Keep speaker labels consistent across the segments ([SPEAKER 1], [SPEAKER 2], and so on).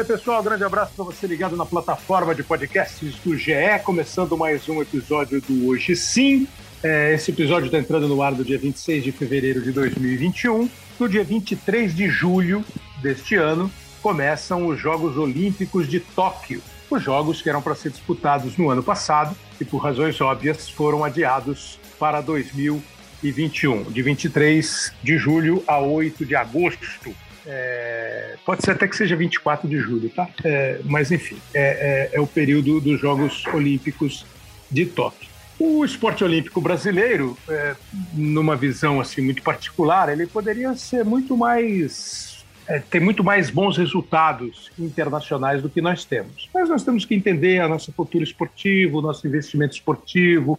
[SPEAKER 1] Fala aí, pessoal. Grande abraço para você ligado na plataforma de podcasts do GE, começando mais um episódio do Hoje Sim. É, esse episódio está entrando no ar do dia 26 de fevereiro de 2021. No dia 23 de julho deste ano, começam os Jogos Olímpicos de Tóquio. Os jogos que eram para ser disputados no ano passado e, por razões óbvias, foram adiados para 2021, de 23 de julho a 8 de agosto. É, pode ser até que seja 24 de julho, tá? É, mas enfim, é, é, é, o período dos Jogos Olímpicos de Tóquio. O esporte olímpico brasileiro, é, numa visão assim muito particular, ele poderia ser muito mais é, ter muito mais bons resultados internacionais do que nós temos. Mas nós temos que entender a nossa cultura esportiva, o nosso investimento esportivo,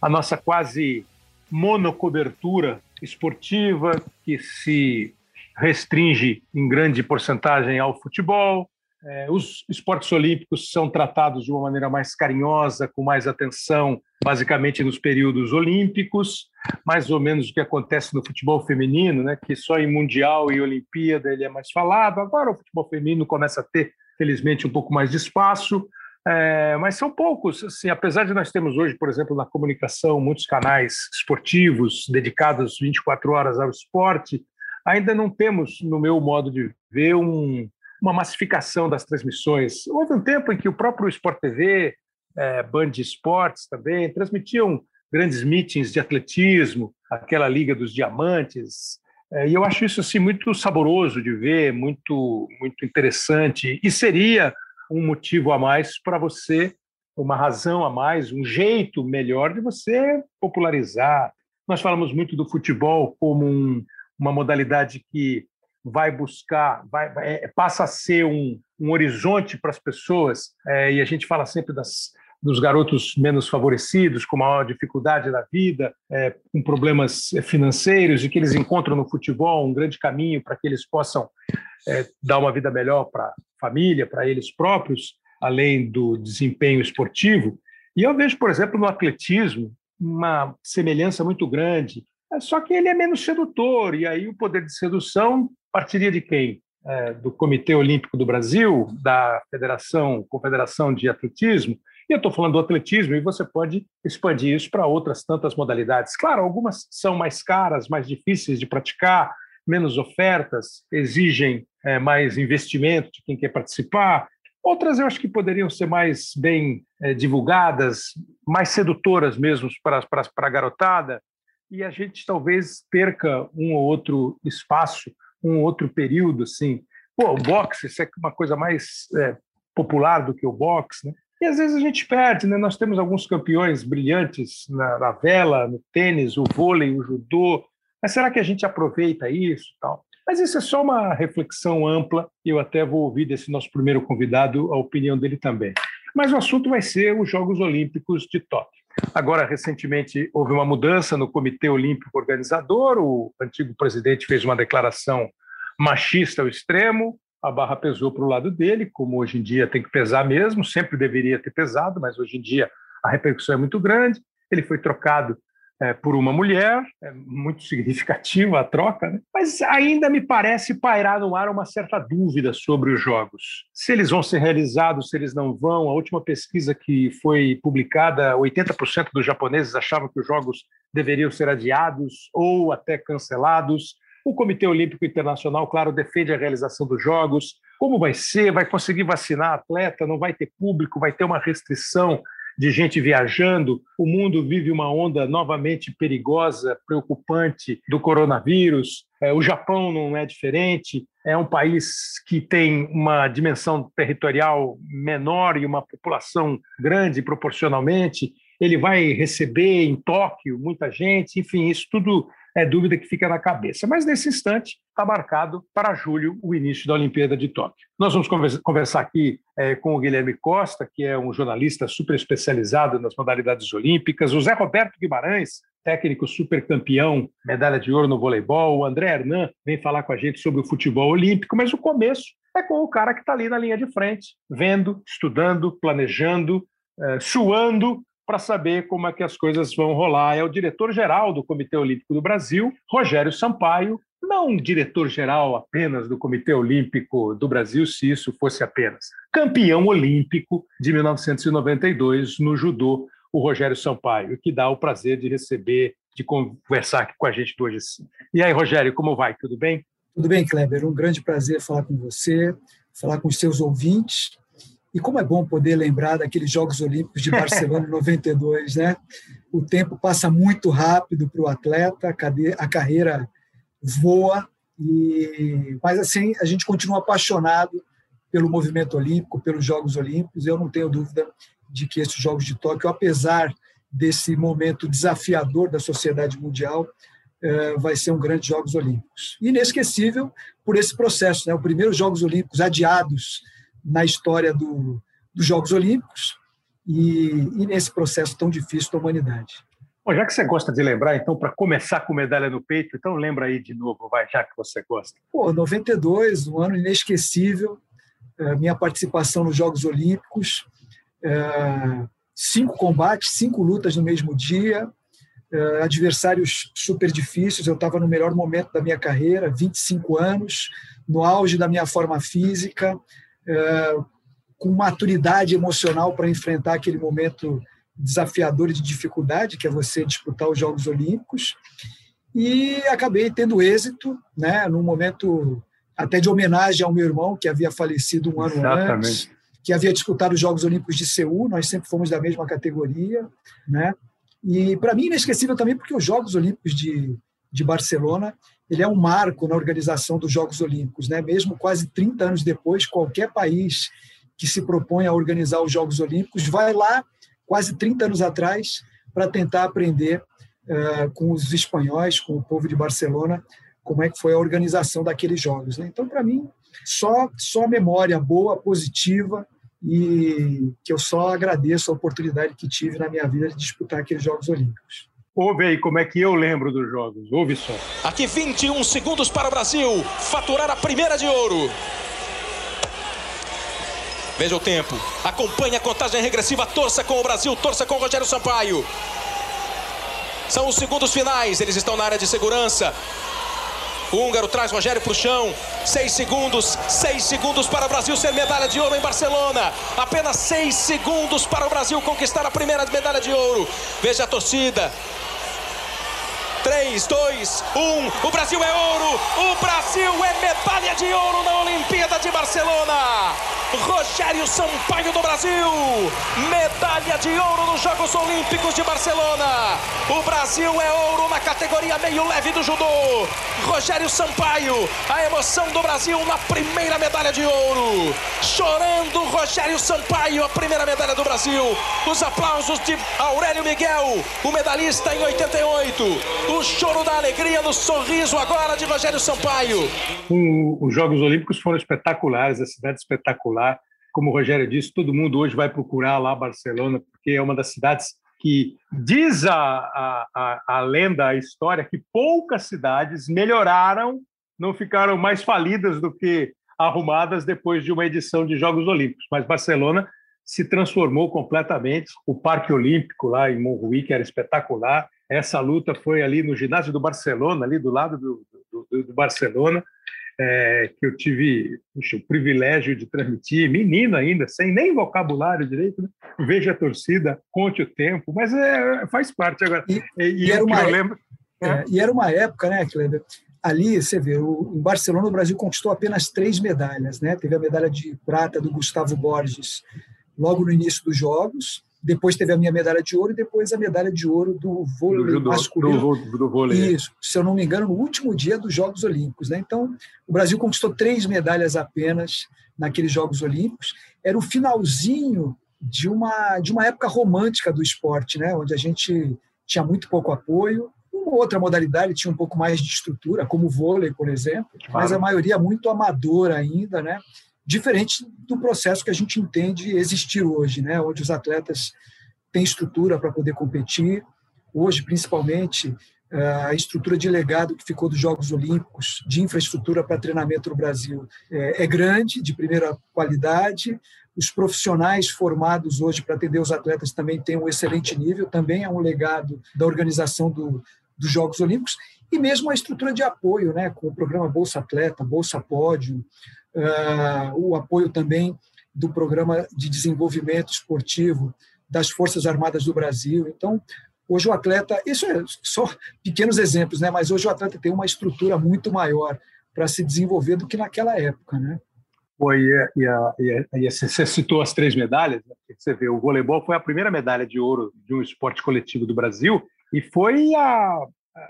[SPEAKER 1] a nossa quase monocobertura esportiva que se restringe em grande porcentagem ao futebol. É, os esportes olímpicos são tratados de uma maneira mais carinhosa, com mais atenção, basicamente nos períodos olímpicos, mais ou menos o que acontece no futebol feminino, né, que só em Mundial e Olimpíada ele é mais falado. Agora o futebol feminino começa a ter, felizmente, um pouco mais de espaço. É, mas são poucos, assim, apesar de nós termos hoje, por exemplo, na comunicação, muitos canais esportivos dedicados 24 horas ao esporte, ainda não temos, no meu modo de ver, um, uma massificação das transmissões. Houve um tempo em que o próprio Sport TV, é, Band Esportes também, transmitiam grandes meetings de atletismo, aquela Liga dos Diamantes, é, e eu acho isso assim muito saboroso de ver, muito muito interessante e seria um motivo a mais para você, uma razão a mais, um jeito melhor de você popularizar. Nós falamos muito do futebol como um, uma modalidade que vai buscar, vai, é, passa a ser um, um horizonte para as pessoas, é, e a gente fala sempre das, dos garotos menos favorecidos, com maior dificuldade da vida, é, com problemas financeiros, e que eles encontram no futebol um grande caminho para que eles possam é, dar uma vida melhor para a família, para eles próprios, além do desempenho esportivo. E eu vejo, por exemplo, no atletismo, uma semelhança muito grande só que ele é menos sedutor, e aí o poder de sedução partiria de quem? É, do Comitê Olímpico do Brasil, da Federação, Confederação de Atletismo, e eu estou falando do atletismo, e você pode expandir isso para outras tantas modalidades. Claro, algumas são mais caras, mais difíceis de praticar, menos ofertas, exigem é, mais investimento de quem quer participar. Outras eu acho que poderiam ser mais bem é, divulgadas, mais sedutoras mesmo para, para, para a garotada e a gente talvez perca um ou outro espaço, um ou outro período, assim. Pô, o boxe, isso é uma coisa mais é, popular do que o boxe, né? E às vezes a gente perde, né? Nós temos alguns campeões brilhantes na, na vela, no tênis, o vôlei, o judô, mas será que a gente aproveita isso tal? Mas isso é só uma reflexão ampla, eu até vou ouvir desse nosso primeiro convidado a opinião dele também. Mas o assunto vai ser os Jogos Olímpicos de Tóquio. Agora, recentemente, houve uma mudança no Comitê Olímpico Organizador, o antigo presidente fez uma declaração machista ao extremo, a barra pesou para o lado dele, como hoje em dia tem que pesar mesmo, sempre deveria ter pesado, mas hoje em dia a repercussão é muito grande. Ele foi trocado é, por uma mulher, é muito significativa a troca, né? mas ainda me parece pairar no ar uma certa dúvida sobre os jogos. Se eles vão ser realizados, se eles não vão. A última pesquisa que foi publicada, 80% dos japoneses achavam que os jogos deveriam ser adiados ou até cancelados. O Comitê Olímpico Internacional, claro, defende a realização dos jogos. Como vai ser? Vai conseguir vacinar atleta? Não vai ter público? Vai ter uma restrição de gente viajando. O mundo vive uma onda novamente perigosa, preocupante do coronavírus. É, o Japão não é diferente. É um país que tem uma dimensão territorial menor e uma população grande proporcionalmente. Ele vai receber em Tóquio muita gente. Enfim, isso tudo é dúvida que fica na cabeça. Mas nesse instante está marcado para julho o início da Olimpíada de Tóquio. Nós vamos conversar aqui é, com o Guilherme Costa, que é um jornalista super especializado nas modalidades olímpicas, o Zé Roberto Guimarães, técnico super campeão, medalha de ouro no voleibol, o André Hernan vem falar com a gente sobre o futebol olímpico, mas o começo é com o cara que está ali na linha de frente, vendo, estudando, planejando, é, suando para saber como é que as coisas vão rolar. É o diretor-geral do Comitê Olímpico do Brasil, Rogério Sampaio, não diretor-geral apenas do Comitê Olímpico do Brasil, se isso fosse apenas, campeão olímpico de 1992 no judô, o Rogério Sampaio, que dá o prazer de receber, de conversar aqui com a gente hoje. E aí, Rogério, como vai? Tudo bem?
[SPEAKER 2] Tudo bem, Kleber. Um grande prazer falar com você, falar com os seus ouvintes. E como é bom poder lembrar daqueles Jogos Olímpicos de Barcelona 92, né? O tempo passa muito rápido para o atleta, a carreira voa, e mas assim a gente continua apaixonado pelo movimento olímpico, pelos Jogos Olímpicos. Eu não tenho dúvida de que esses Jogos de Tóquio, apesar desse momento desafiador da sociedade mundial, eh, vai ser um grande Jogos Olímpicos. Inesquecível por esse processo, né? O primeiro Jogos Olímpicos adiados na história do, dos Jogos Olímpicos e, e nesse processo tão difícil da humanidade.
[SPEAKER 1] Bom, já que você gosta de lembrar, então, para começar com medalha no peito, então lembra aí de novo, vai, já que você gosta.
[SPEAKER 2] Pô, 92, um ano inesquecível, é, minha participação nos Jogos Olímpicos, é, cinco combates, cinco lutas no mesmo dia, é, adversários super difíceis, eu estava no melhor momento da minha carreira, 25 anos, no auge da minha forma física, com maturidade emocional para enfrentar aquele momento desafiador de dificuldade, que é você disputar os Jogos Olímpicos, e acabei tendo êxito, né, num momento até de homenagem ao meu irmão, que havia falecido um ano Exatamente. antes, que havia disputado os Jogos Olímpicos de Seul, nós sempre fomos da mesma categoria, né? E para mim inesquecível também porque os Jogos Olímpicos de, de Barcelona, ele é um marco na organização dos Jogos Olímpicos, né? Mesmo quase 30 anos depois, qualquer país que se propõe a organizar os Jogos Olímpicos vai lá quase 30 anos atrás, para tentar aprender uh, com os espanhóis, com o povo de Barcelona, como é que foi a organização daqueles jogos. Né? Então, para mim, só, só memória boa, positiva, e que eu só agradeço a oportunidade que tive na minha vida de disputar aqueles Jogos Olímpicos.
[SPEAKER 1] Ouve aí como é que eu lembro dos jogos. Ouve só.
[SPEAKER 3] Aqui 21 segundos para o Brasil faturar a primeira de ouro. Veja o tempo. Acompanhe a contagem regressiva. Torça com o Brasil, torça com o Rogério Sampaio. São os segundos finais. Eles estão na área de segurança. O húngaro traz Rogério para o chão. Seis segundos. Seis segundos para o Brasil ser medalha de ouro em Barcelona. Apenas seis segundos para o Brasil conquistar a primeira medalha de ouro. Veja a torcida. 3, 2, 1. O Brasil é ouro. O Brasil é medalha de ouro na Olimpíada de Barcelona. Rogério Sampaio do Brasil, medalha de ouro nos Jogos Olímpicos de Barcelona. O Brasil é ouro na categoria meio leve do judô. Rogério Sampaio, a emoção do Brasil na primeira medalha de ouro. Chorando, Rogério Sampaio, a primeira medalha do Brasil. Os aplausos de Aurélio Miguel, o medalhista em 88. O choro da alegria no sorriso agora de Rogério Sampaio.
[SPEAKER 1] os Jogos Olímpicos foram espetaculares, a cidade espetacular espetacular. Como o Rogério disse, todo mundo hoje vai procurar lá Barcelona, porque é uma das cidades que diz a, a, a, a lenda, a história, que poucas cidades melhoraram, não ficaram mais falidas do que arrumadas depois de uma edição de Jogos Olímpicos. Mas Barcelona se transformou completamente. O Parque Olímpico lá em Montjuïc era espetacular. Essa luta foi ali no ginásio do Barcelona, ali do lado do, do, do Barcelona é, que eu tive puxa, o privilégio de transmitir, menino ainda, sem nem vocabulário direito, né? veja a torcida, conte o tempo, mas é, faz parte agora.
[SPEAKER 2] E, e, e era uma lembro, é, é, e era uma época, né, Kleber? Ali, você vê, o, em Barcelona o Brasil conquistou apenas três medalhas, né? Teve a medalha de prata do Gustavo Borges logo no início dos Jogos, depois teve a minha medalha de ouro e depois a medalha de ouro do vôlei do, masculino. Do, do vôlei. É. Isso, se eu não me engano, no último dia dos Jogos Olímpicos. Né? Então, o Brasil conquistou três medalhas apenas naqueles Jogos Olímpicos. Era o finalzinho de uma, de uma época romântica do esporte, né? onde a gente tinha muito pouco apoio. Uma outra modalidade tinha um pouco mais de estrutura, como o vôlei, por exemplo, claro. mas a maioria muito amadora ainda, né? Diferente do processo que a gente entende existir hoje, né? onde os atletas têm estrutura para poder competir. Hoje, principalmente, a estrutura de legado que ficou dos Jogos Olímpicos, de infraestrutura para treinamento no Brasil, é, é grande, de primeira qualidade. Os profissionais formados hoje para atender os atletas também têm um excelente nível, também é um legado da organização do, dos Jogos Olímpicos, e mesmo a estrutura de apoio, né, com o programa Bolsa Atleta, Bolsa Pódio, o apoio também do programa de desenvolvimento esportivo das Forças Armadas do Brasil. Então, hoje o atleta, isso é só pequenos exemplos, né, mas hoje o atleta tem uma estrutura muito maior para se desenvolver do que naquela época, né?
[SPEAKER 1] Foi, e, e, e, você citou as três medalhas, né? você vê, o voleibol foi a primeira medalha de ouro de um esporte coletivo do Brasil e foi a,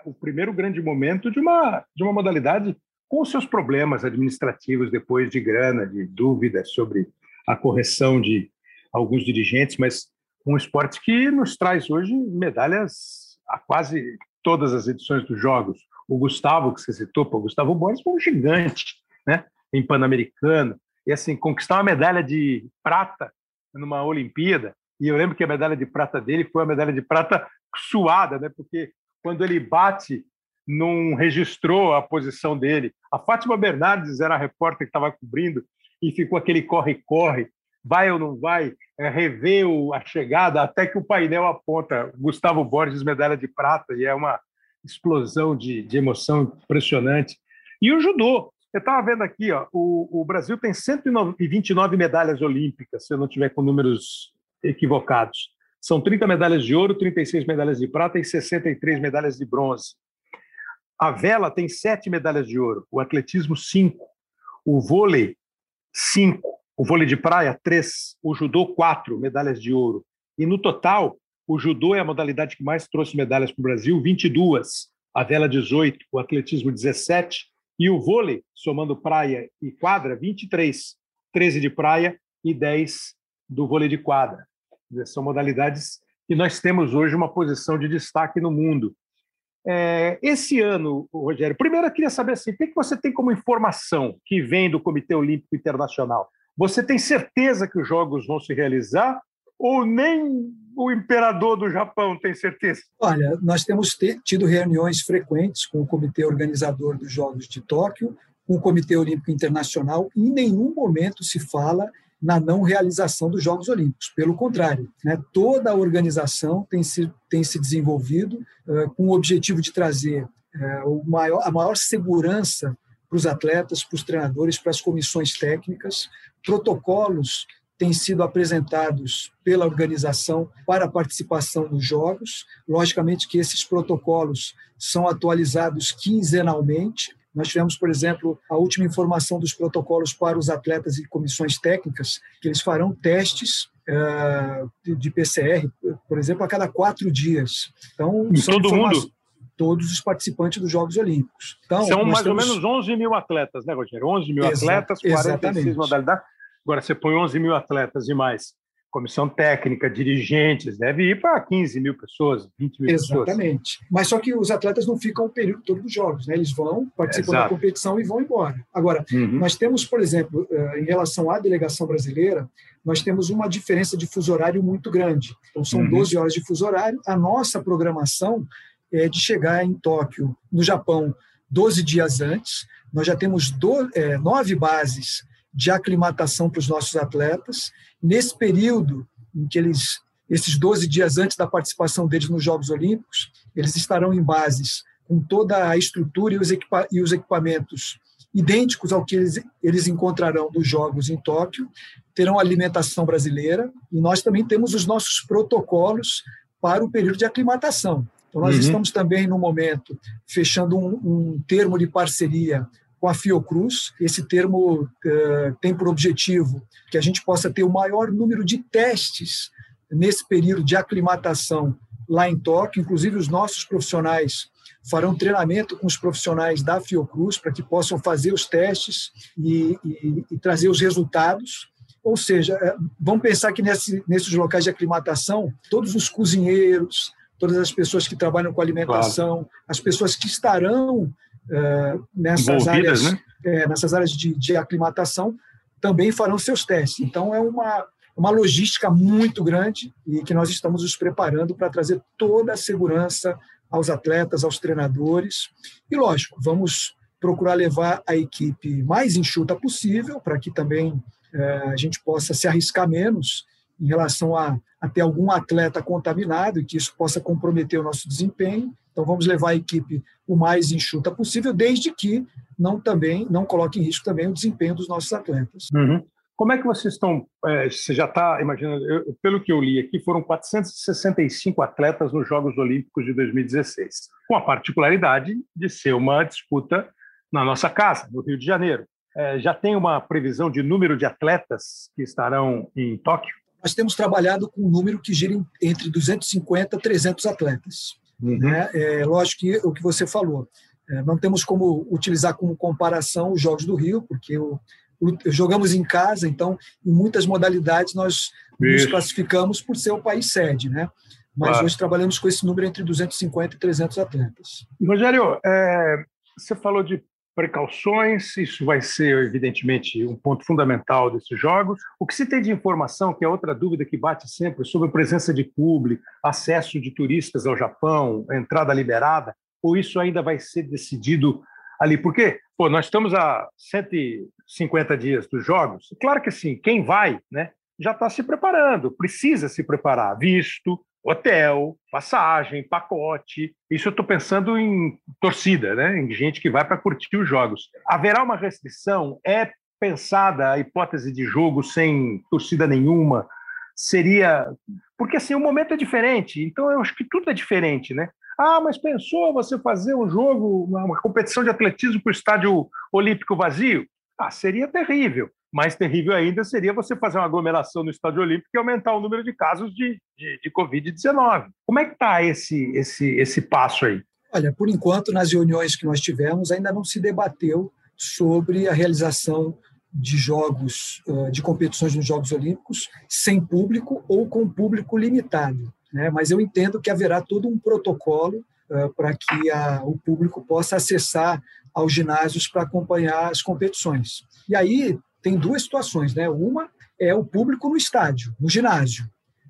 [SPEAKER 1] o primeiro grande momento de uma, de uma modalidade com seus problemas administrativos depois de grana, de dúvidas sobre a correção de alguns dirigentes, mas um esporte que nos traz hoje medalhas a quase todas as edições dos Jogos. O Gustavo, que você citou, o Gustavo Borges foi um gigante né, em Pan-Americano, e assim, conquistar uma medalha de prata numa Olimpíada, e eu lembro que a medalha de prata dele foi uma medalha de prata suada, né, porque quando ele bate, não registrou a posição dele. A Fátima Bernardes era a repórter que estava cobrindo e ficou aquele corre-corre, vai ou não vai, é, rever a chegada, até que o painel aponta Gustavo Borges, medalha de prata, e é uma explosão de, de emoção impressionante. E o judô. Eu estava vendo aqui, ó, o, o Brasil tem 129 medalhas olímpicas, se eu não tiver com números equivocados. São 30 medalhas de ouro, 36 medalhas de prata e 63 medalhas de bronze. A vela tem sete medalhas de ouro, o atletismo, cinco, o vôlei, cinco, o vôlei de praia, três, o judô, quatro medalhas de ouro. E no total, o judô é a modalidade que mais trouxe medalhas para o Brasil, 22, a vela, 18, o atletismo, 17, e o vôlei, somando praia e quadra, 23, 13 de praia e 10 do vôlei de quadra. São modalidades que nós temos hoje uma posição de destaque no mundo. É, esse ano, Rogério, primeiro eu queria saber assim, o que você tem como informação que vem do Comitê Olímpico Internacional? Você tem certeza que os Jogos vão se realizar ou nem o imperador do Japão tem certeza?
[SPEAKER 2] Olha, nós temos tido reuniões frequentes com o comitê organizador dos Jogos de Tóquio, com o Comitê Olímpico Internacional, e em nenhum momento se fala na não realização dos Jogos Olímpicos. Pelo contrário, né, toda a organização tem se, tem se desenvolvido uh, com o objetivo de trazer uh, maior, a maior segurança para os atletas, para os treinadores, para as comissões técnicas, protocolos têm sido apresentados pela organização para a participação nos Jogos. Logicamente que esses protocolos são atualizados quinzenalmente, nós tivemos, por exemplo, a última informação dos protocolos para os atletas e comissões técnicas, que eles farão testes uh, de PCR, por exemplo, a cada quatro dias.
[SPEAKER 1] Então, em todo mundo?
[SPEAKER 2] Todos os participantes dos Jogos Olímpicos. Então,
[SPEAKER 1] São mais temos... ou menos 11 mil atletas, né, Rogério? 11 mil Exa atletas, 46 exatamente. modalidades. Agora, você põe 11 mil atletas e mais comissão técnica, dirigentes, deve ir para 15 mil pessoas, 20 mil
[SPEAKER 2] Exatamente. pessoas. Exatamente. Mas só que os atletas não ficam o período todo dos jogos, né? eles vão, participam Exato. da competição e vão embora. Agora, uhum. nós temos, por exemplo, eh, em relação à delegação brasileira, nós temos uma diferença de fuso horário muito grande. Então, são uhum. 12 horas de fuso horário. A nossa programação é de chegar em Tóquio, no Japão, 12 dias antes. Nós já temos do, é, nove bases de aclimatação para os nossos atletas. Nesse período em que eles, esses 12 dias antes da participação deles nos Jogos Olímpicos, eles estarão em bases com toda a estrutura e os, equipa e os equipamentos idênticos ao que eles, eles encontrarão nos Jogos em Tóquio, terão alimentação brasileira e nós também temos os nossos protocolos para o período de aclimatação. Então, nós uhum. estamos também, no momento, fechando um, um termo de parceria com a Fiocruz. Esse termo uh, tem por objetivo que a gente possa ter o maior número de testes nesse período de aclimatação lá em Tóquio. Inclusive, os nossos profissionais farão treinamento com os profissionais da Fiocruz para que possam fazer os testes e, e, e trazer os resultados. Ou seja, eh, vamos pensar que nesse, nesses locais de aclimatação, todos os cozinheiros, todas as pessoas que trabalham com alimentação, claro. as pessoas que estarão nessas áreas, né? é, nessas áreas de, de aclimatação também farão seus testes. Então, é uma, uma logística muito grande e que nós estamos nos preparando para trazer toda a segurança aos atletas, aos treinadores. E, lógico, vamos procurar levar a equipe mais enxuta possível, para que também é, a gente possa se arriscar menos em relação a, a ter algum atleta contaminado e que isso possa comprometer o nosso desempenho. Então vamos levar a equipe o mais enxuta possível, desde que não também não coloque em risco também o desempenho dos nossos atletas.
[SPEAKER 1] Uhum. Como é que vocês estão? É, você já está imaginando? Eu, pelo que eu li aqui, foram 465 atletas nos Jogos Olímpicos de 2016, com a particularidade de ser uma disputa na nossa casa, no Rio de Janeiro. É, já tem uma previsão de número de atletas que estarão em Tóquio?
[SPEAKER 2] Nós temos trabalhado com um número que gira entre 250 e 300 atletas. Uhum. Né? É, lógico que o que você falou, é, não temos como utilizar como comparação os Jogos do Rio, porque o, jogamos em casa, então, em muitas modalidades nós Isso. nos classificamos por ser o país sede, né? Mas claro. hoje trabalhamos com esse número entre 250 e 300 atletas.
[SPEAKER 1] Rogério, é, você falou de precauções, isso vai ser, evidentemente, um ponto fundamental desses jogos. O que se tem de informação, que é outra dúvida que bate sempre, sobre a presença de público, acesso de turistas ao Japão, entrada liberada, ou isso ainda vai ser decidido ali? Porque pô, nós estamos a 150 dias dos jogos. Claro que sim, quem vai, né, já está se preparando, precisa se preparar, visto, hotel, passagem, pacote. Isso eu estou pensando em torcida, né, em gente que vai para curtir os jogos. Haverá uma restrição? É pensada a hipótese de jogo sem torcida nenhuma? Seria. Porque assim, o momento é diferente, então eu acho que tudo é diferente, né? Ah, mas pensou você fazer um jogo, uma competição de atletismo para o estádio olímpico vazio? Ah, seria terrível. Mais terrível ainda seria você fazer uma aglomeração no estádio olímpico e aumentar o número de casos de, de, de Covid-19. Como é que está esse, esse, esse passo aí?
[SPEAKER 2] Olha, por enquanto, nas reuniões que nós tivemos, ainda não se debateu sobre a realização de jogos, de competições nos Jogos Olímpicos sem público ou com público limitado né? mas eu entendo que haverá todo um protocolo para que a, o público possa acessar aos ginásios para acompanhar as competições. E aí tem duas situações, né? Uma é o público no estádio, no ginásio.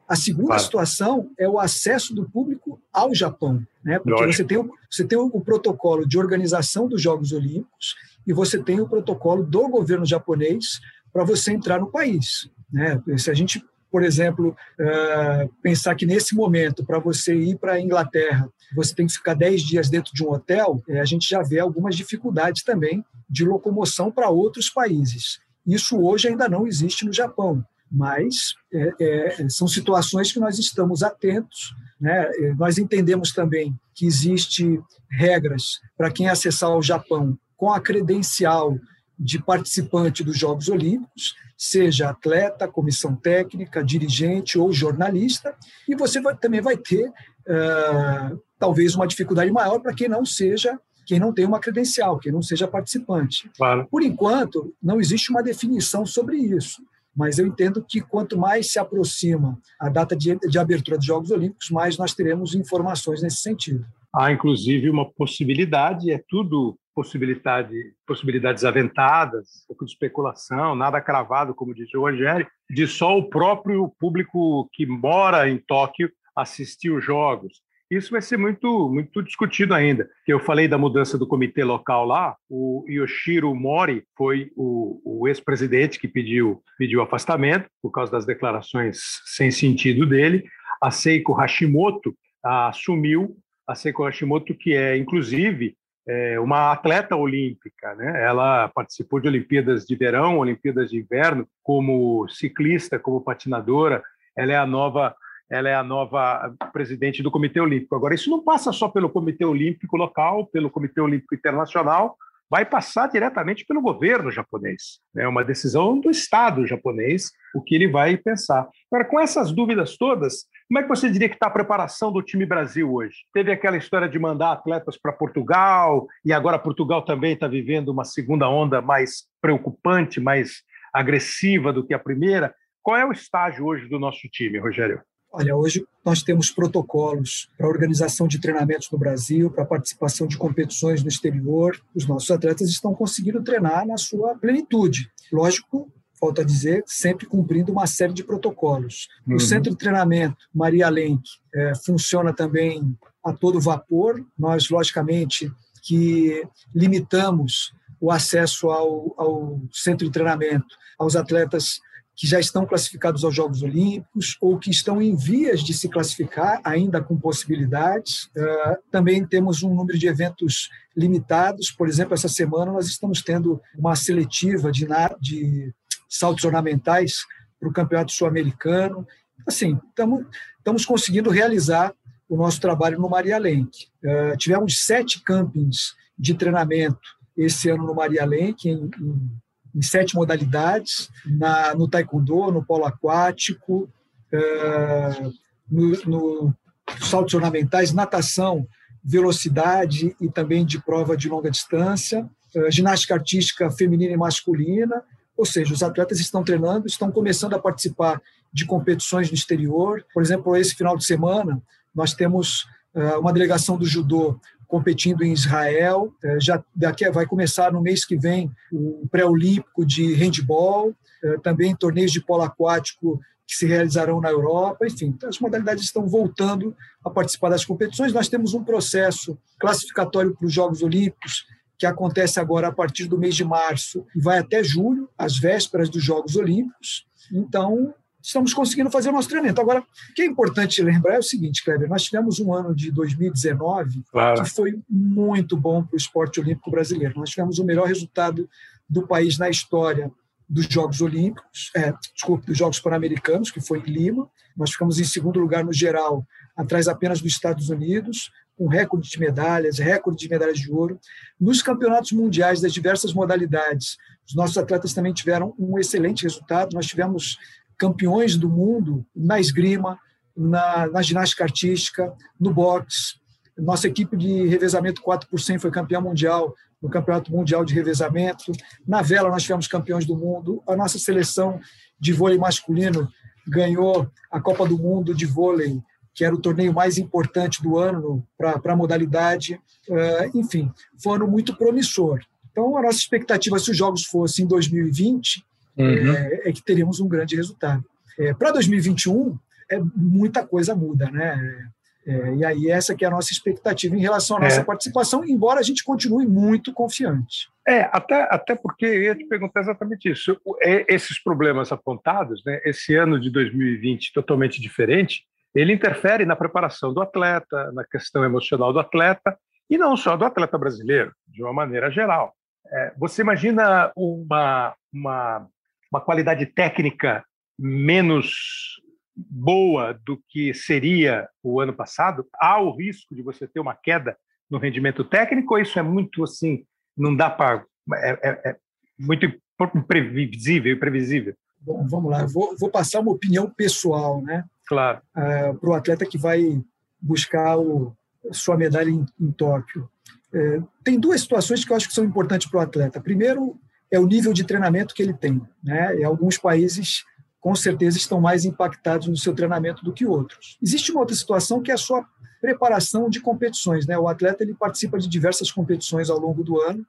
[SPEAKER 2] A segunda claro. situação é o acesso do público ao Japão, né? Porque você tem, o, você tem o protocolo de organização dos Jogos Olímpicos e você tem o protocolo do governo japonês para você entrar no país. Né? Se a gente por exemplo, uh, pensar que nesse momento, para você ir para a Inglaterra, você tem que ficar 10 dias dentro de um hotel, uh, a gente já vê algumas dificuldades também de locomoção para outros países. Isso hoje ainda não existe no Japão, mas é, é, são situações que nós estamos atentos. Né? Nós entendemos também que existe regras para quem acessar o Japão com a credencial de participante dos Jogos Olímpicos, seja atleta, comissão técnica, dirigente ou jornalista, e você vai, também vai ter uh, talvez uma dificuldade maior para quem não seja quem não tem uma credencial, quem não seja participante. Claro. Por enquanto, não existe uma definição sobre isso, mas eu entendo que quanto mais se aproxima a data de, de abertura dos Jogos Olímpicos, mais nós teremos informações nesse sentido.
[SPEAKER 1] Há, inclusive, uma possibilidade, é tudo possibilidade, possibilidades aventadas, um pouco de especulação, nada cravado, como disse o Rogério, de só o próprio público que mora em Tóquio assistir os jogos. Isso vai ser muito, muito discutido ainda. Eu falei da mudança do comitê local lá. O Yoshiro Mori foi o, o ex-presidente que pediu, pediu afastamento por causa das declarações sem sentido dele. A Seiko Hashimoto assumiu a Seiko Hashimoto, que é, inclusive, é uma atleta olímpica. Né? Ela participou de Olimpíadas de verão, Olimpíadas de inverno, como ciclista, como patinadora. Ela é a nova ela é a nova presidente do Comitê Olímpico. Agora, isso não passa só pelo Comitê Olímpico local, pelo Comitê Olímpico Internacional, vai passar diretamente pelo governo japonês. É uma decisão do Estado japonês, o que ele vai pensar. Agora, com essas dúvidas todas, como é que você diria que está a preparação do time Brasil hoje? Teve aquela história de mandar atletas para Portugal, e agora Portugal também está vivendo uma segunda onda mais preocupante, mais agressiva do que a primeira. Qual é o estágio hoje do nosso time, Rogério?
[SPEAKER 2] Olha, hoje nós temos protocolos para organização de treinamentos no Brasil, para participação de competições no exterior. Os nossos atletas estão conseguindo treinar na sua plenitude. Lógico, falta dizer, sempre cumprindo uma série de protocolos. Uhum. O centro de treinamento Maria Lenk é, funciona também a todo vapor. Nós, logicamente, que limitamos o acesso ao, ao centro de treinamento aos atletas que já estão classificados aos Jogos Olímpicos ou que estão em vias de se classificar, ainda com possibilidades. Uh, também temos um número de eventos limitados. Por exemplo, essa semana nós estamos tendo uma seletiva de, de saltos ornamentais para o Campeonato Sul-Americano. Assim, estamos conseguindo realizar o nosso trabalho no Maria Lenk. Uh, tivemos sete campings de treinamento esse ano no Maria Lenk, em, em, em sete modalidades, na, no taekwondo, no polo aquático, uh, no, no saltos ornamentais, natação, velocidade e também de prova de longa distância, uh, ginástica artística feminina e masculina, ou seja, os atletas estão treinando, estão começando a participar de competições no exterior. Por exemplo, esse final de semana, nós temos uh, uma delegação do judô competindo em Israel. Uh, já daqui vai começar no mês que vem o pré-olímpico de handball, uh, também torneios de polo aquático que se realizarão na Europa. Enfim, as modalidades estão voltando a participar das competições. Nós temos um processo classificatório para os Jogos Olímpicos que acontece agora a partir do mês de março e vai até julho, às vésperas dos Jogos Olímpicos. Então, estamos conseguindo fazer o nosso treinamento. Agora, o que é importante lembrar é o seguinte, Kleber, nós tivemos um ano de 2019 claro. que foi muito bom para o esporte olímpico brasileiro. Nós tivemos o melhor resultado do país na história dos Jogos Olímpicos, é, desculpe, dos Jogos Pan-Americanos, que foi em Lima. Nós ficamos em segundo lugar no geral, atrás apenas dos Estados Unidos com recorde de medalhas, recorde de medalhas de ouro. Nos campeonatos mundiais das diversas modalidades, os nossos atletas também tiveram um excelente resultado. Nós tivemos campeões do mundo na esgrima, na, na ginástica artística, no boxe. Nossa equipe de revezamento 4 por 100 foi campeã mundial no Campeonato Mundial de Revezamento. Na vela, nós tivemos campeões do mundo. A nossa seleção de vôlei masculino ganhou a Copa do Mundo de vôlei que era o torneio mais importante do ano para a modalidade. Uh, enfim, foi um ano muito promissor. Então, a nossa expectativa, se os jogos fossem em 2020, uhum. é, é, que teríamos um grande resultado. É, para 2021, é, muita coisa muda, né? É, e aí essa que é a nossa expectativa em relação à nossa é. participação, embora a gente continue muito confiante.
[SPEAKER 1] É, até, até porque eu ia te perguntar exatamente isso. É, esses problemas apontados, né, esse ano de 2020 totalmente diferente, ele interfere na preparação do atleta, na questão emocional do atleta, e não só do atleta brasileiro, de uma maneira geral. É, você imagina uma, uma, uma qualidade técnica menos boa do que seria o ano passado? Há o risco de você ter uma queda no rendimento técnico ou isso é muito assim, não dá para. É, é, é, muito imprevisível, imprevisível?
[SPEAKER 2] Bom, vamos lá, vou, vou passar uma opinião pessoal, né?
[SPEAKER 1] Claro.
[SPEAKER 2] Uh, para o atleta que vai buscar o, sua medalha em, em Tóquio. É, tem duas situações que eu acho que são importantes para o atleta. Primeiro, é o nível de treinamento que ele tem. Né? E alguns países, com certeza, estão mais impactados no seu treinamento do que outros. Existe uma outra situação que é a sua preparação de competições. Né? O atleta ele participa de diversas competições ao longo do ano.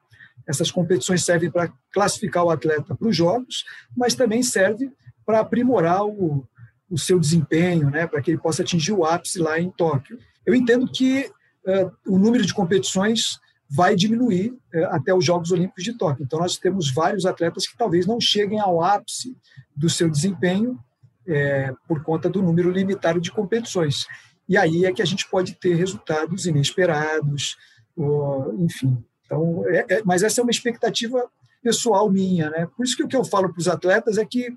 [SPEAKER 2] Essas competições servem para classificar o atleta para os jogos, mas também serve para aprimorar o, o seu desempenho, né, para que ele possa atingir o ápice lá em Tóquio. Eu entendo que uh, o número de competições vai diminuir uh, até os Jogos Olímpicos de Tóquio. Então, nós temos vários atletas que talvez não cheguem ao ápice do seu desempenho é, por conta do número limitado de competições. E aí é que a gente pode ter resultados inesperados, ou, enfim. Então, é, é, mas essa é uma expectativa pessoal minha, né? Por isso que o que eu falo para os atletas é que,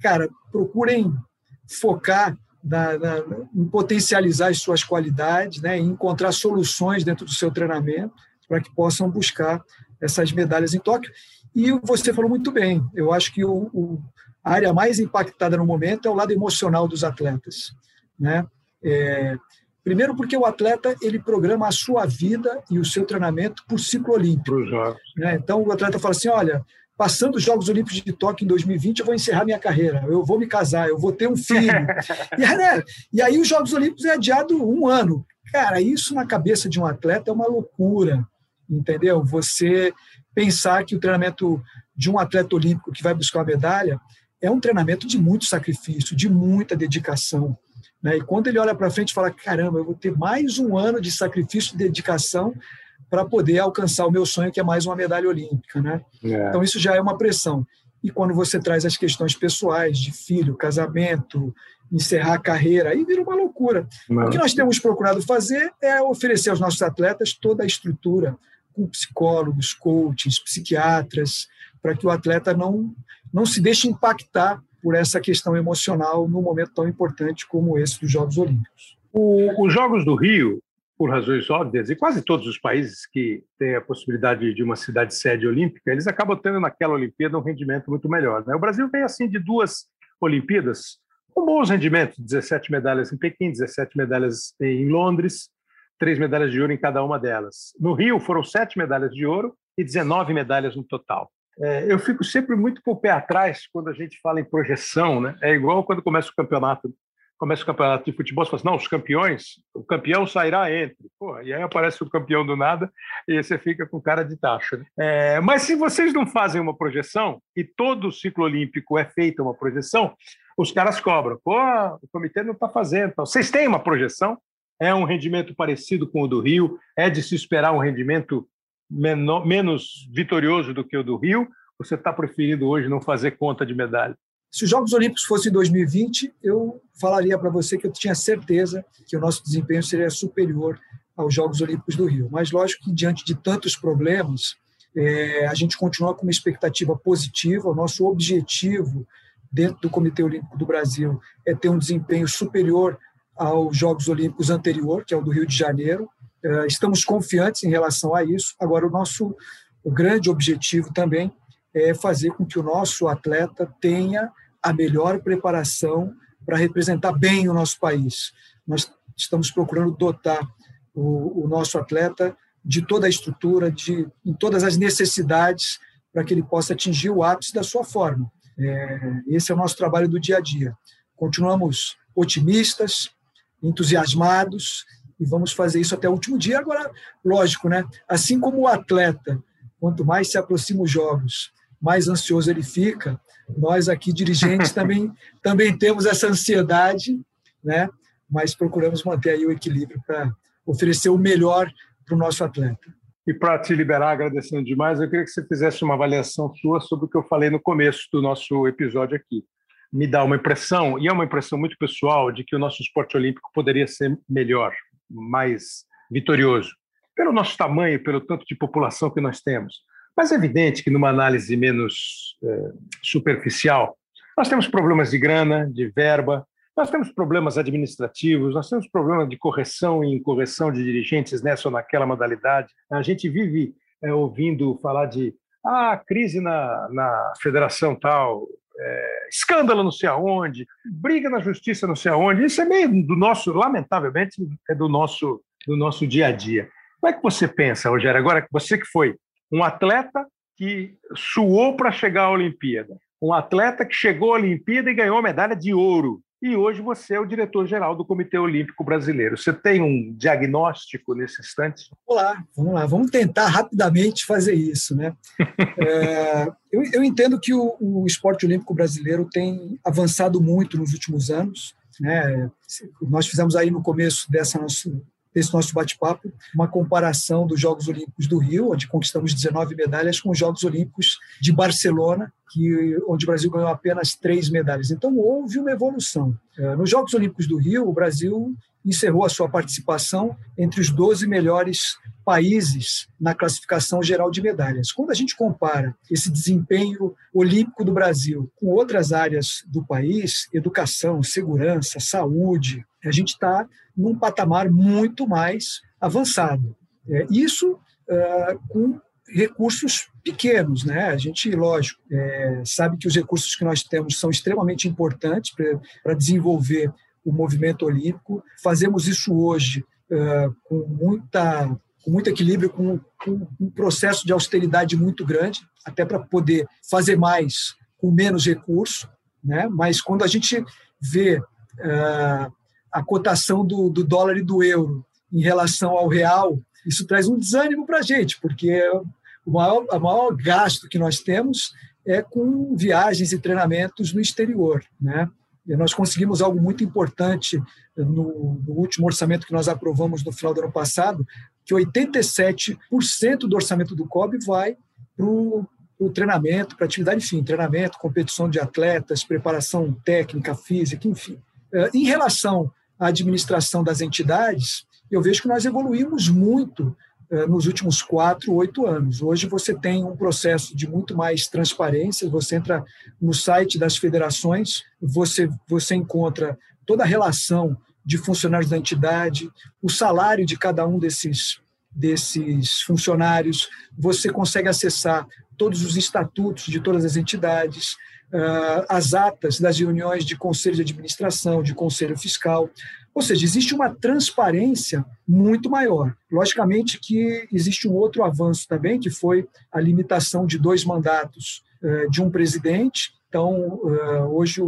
[SPEAKER 2] cara, procurem focar na, na, em potencializar as suas qualidades, né, em encontrar soluções dentro do seu treinamento para que possam buscar essas medalhas em Tóquio. E você falou muito bem, eu acho que o, o, a área mais impactada no momento é o lado emocional dos atletas. Né? É, primeiro porque o atleta ele programa a sua vida e o seu treinamento por ciclo olímpico. Né? Então o atleta fala assim, olha, passando os Jogos Olímpicos de Tóquio em 2020, eu vou encerrar minha carreira, eu vou me casar, eu vou ter um filho. e, aí, né? e aí os Jogos Olímpicos é adiado um ano. Cara, isso na cabeça de um atleta é uma loucura, entendeu? Você pensar que o treinamento de um atleta olímpico que vai buscar a medalha é um treinamento de muito sacrifício, de muita dedicação. Né? E quando ele olha para frente e fala, caramba, eu vou ter mais um ano de sacrifício e dedicação para poder alcançar o meu sonho, que é mais uma medalha olímpica. Né? É. Então, isso já é uma pressão. E quando você traz as questões pessoais, de filho, casamento, encerrar a carreira, aí vira uma loucura. Não. O que nós temos procurado fazer é oferecer aos nossos atletas toda a estrutura, com psicólogos, coaches, psiquiatras, para que o atleta não, não se deixe impactar por essa questão emocional num momento tão importante como esse dos Jogos Olímpicos.
[SPEAKER 1] O, os Jogos do Rio, por razões óbvias, e quase todos os países que têm a possibilidade de uma cidade sede olímpica, eles acabam tendo naquela Olimpíada um rendimento muito melhor. Né? O Brasil vem assim de duas Olimpíadas com bons rendimentos, 17 medalhas em Pequim, 17 medalhas em Londres, três medalhas de ouro em cada uma delas. No Rio foram sete medalhas de ouro e 19 medalhas no total. É, eu fico sempre muito com o pé atrás quando a gente fala em projeção, né? É igual quando começa o campeonato começa o campeonato de futebol, você fala assim, não, os campeões, o campeão sairá entre. Pô, e aí aparece o campeão do nada e você fica com cara de taxa. Né? É, mas se vocês não fazem uma projeção, e todo o ciclo olímpico é feita uma projeção, os caras cobram. Pô, o comitê não está fazendo. Então, vocês têm uma projeção? É um rendimento parecido com o do Rio? É de se esperar um rendimento menor, menos vitorioso do que o do Rio? Você está preferindo hoje não fazer conta de medalha?
[SPEAKER 2] Se os Jogos Olímpicos fossem em 2020, eu falaria para você que eu tinha certeza que o nosso desempenho seria superior aos Jogos Olímpicos do Rio. Mas, lógico que, diante de tantos problemas, é, a gente continua com uma expectativa positiva. O nosso objetivo dentro do Comitê Olímpico do Brasil é ter um desempenho superior aos Jogos Olímpicos anterior, que é o do Rio de Janeiro. É, estamos confiantes em relação a isso. Agora, o nosso o grande objetivo também é fazer com que o nosso atleta tenha a melhor preparação para representar bem o nosso país. Nós estamos procurando dotar o, o nosso atleta de toda a estrutura, de em todas as necessidades para que ele possa atingir o ápice da sua forma. É, esse é o nosso trabalho do dia a dia. Continuamos otimistas, entusiasmados e vamos fazer isso até o último dia. Agora, lógico, né? Assim como o atleta, quanto mais se aproxima os jogos, mais ansioso ele fica. Nós aqui, dirigentes, também, também temos essa ansiedade, né? mas procuramos manter aí o equilíbrio para oferecer o melhor para o nosso atleta.
[SPEAKER 1] E para te liberar, agradecendo demais, eu queria que você fizesse uma avaliação sua sobre o que eu falei no começo do nosso episódio aqui. Me dá uma impressão, e é uma impressão muito pessoal, de que o nosso esporte olímpico poderia ser melhor, mais vitorioso, pelo nosso tamanho, pelo tanto de população que nós temos. Mas é evidente que, numa análise menos é, superficial, nós temos problemas de grana, de verba, nós temos problemas administrativos, nós temos problemas de correção e incorreção de dirigentes nessa ou naquela modalidade. A gente vive é, ouvindo falar de ah, crise na, na federação tal, é, escândalo não sei aonde, briga na justiça não sei aonde. Isso é meio do nosso, lamentavelmente, é do nosso, do nosso dia a dia. Como é que você pensa, Rogério, agora você que foi um atleta que suou para chegar à Olimpíada, um atleta que chegou à Olimpíada e ganhou a medalha de ouro. E hoje você é o diretor-geral do Comitê Olímpico Brasileiro. Você tem um diagnóstico nesse instante?
[SPEAKER 2] Vamos lá, vamos lá, vamos tentar rapidamente fazer isso. Né? é, eu, eu, entendo que o, o, esporte olímpico brasileiro tem avançado muito nos últimos anos. Né? Nós fizemos aí no começo dessa nossa desse nosso bate-papo, uma comparação dos Jogos Olímpicos do Rio, onde conquistamos 19 medalhas, com os Jogos Olímpicos de Barcelona, que, onde o Brasil ganhou apenas três medalhas. Então, houve uma evolução. É, nos Jogos Olímpicos do Rio, o Brasil encerrou a sua participação entre os 12 melhores países na classificação geral de medalhas. Quando a gente compara esse desempenho olímpico do Brasil com outras áreas do país, educação, segurança, saúde, a gente está num patamar muito mais avançado. É, isso é, com recursos pequenos, né? A gente, lógico, é, sabe que os recursos que nós temos são extremamente importantes para desenvolver o movimento olímpico. Fazemos isso hoje é, com muita com muito equilíbrio, com, com, um processo de austeridade muito grande, até para poder fazer mais com menos recurso, né? Mas quando a gente vê uh, a cotação do, do dólar e do euro em relação ao real, isso traz um desânimo para a gente, porque o maior, o maior gasto que nós temos é com viagens e treinamentos no exterior. Né? Nós conseguimos algo muito importante no, no, último orçamento que nós aprovamos no final do ano passado, que 87% do orçamento do COB vai para o treinamento, para atividade, enfim, treinamento, competição de atletas, preparação técnica, física, enfim. É, em relação à administração das entidades, eu vejo que nós evoluímos muito nos últimos quatro, oito anos. Hoje você tem um processo de muito mais transparência, você entra no site das federações, você, você encontra toda a relação de funcionários da entidade, o salário de cada um desses, desses funcionários, você consegue acessar todos os estatutos de todas as entidades, ah, as atas das reuniões de conselho de administração, de conselho fiscal. Ou seja, existe uma transparência muito maior. Logicamente que existe um outro avanço também, que foi a limitação de dois mandatos eh, de um presidente. Então, eh, hoje,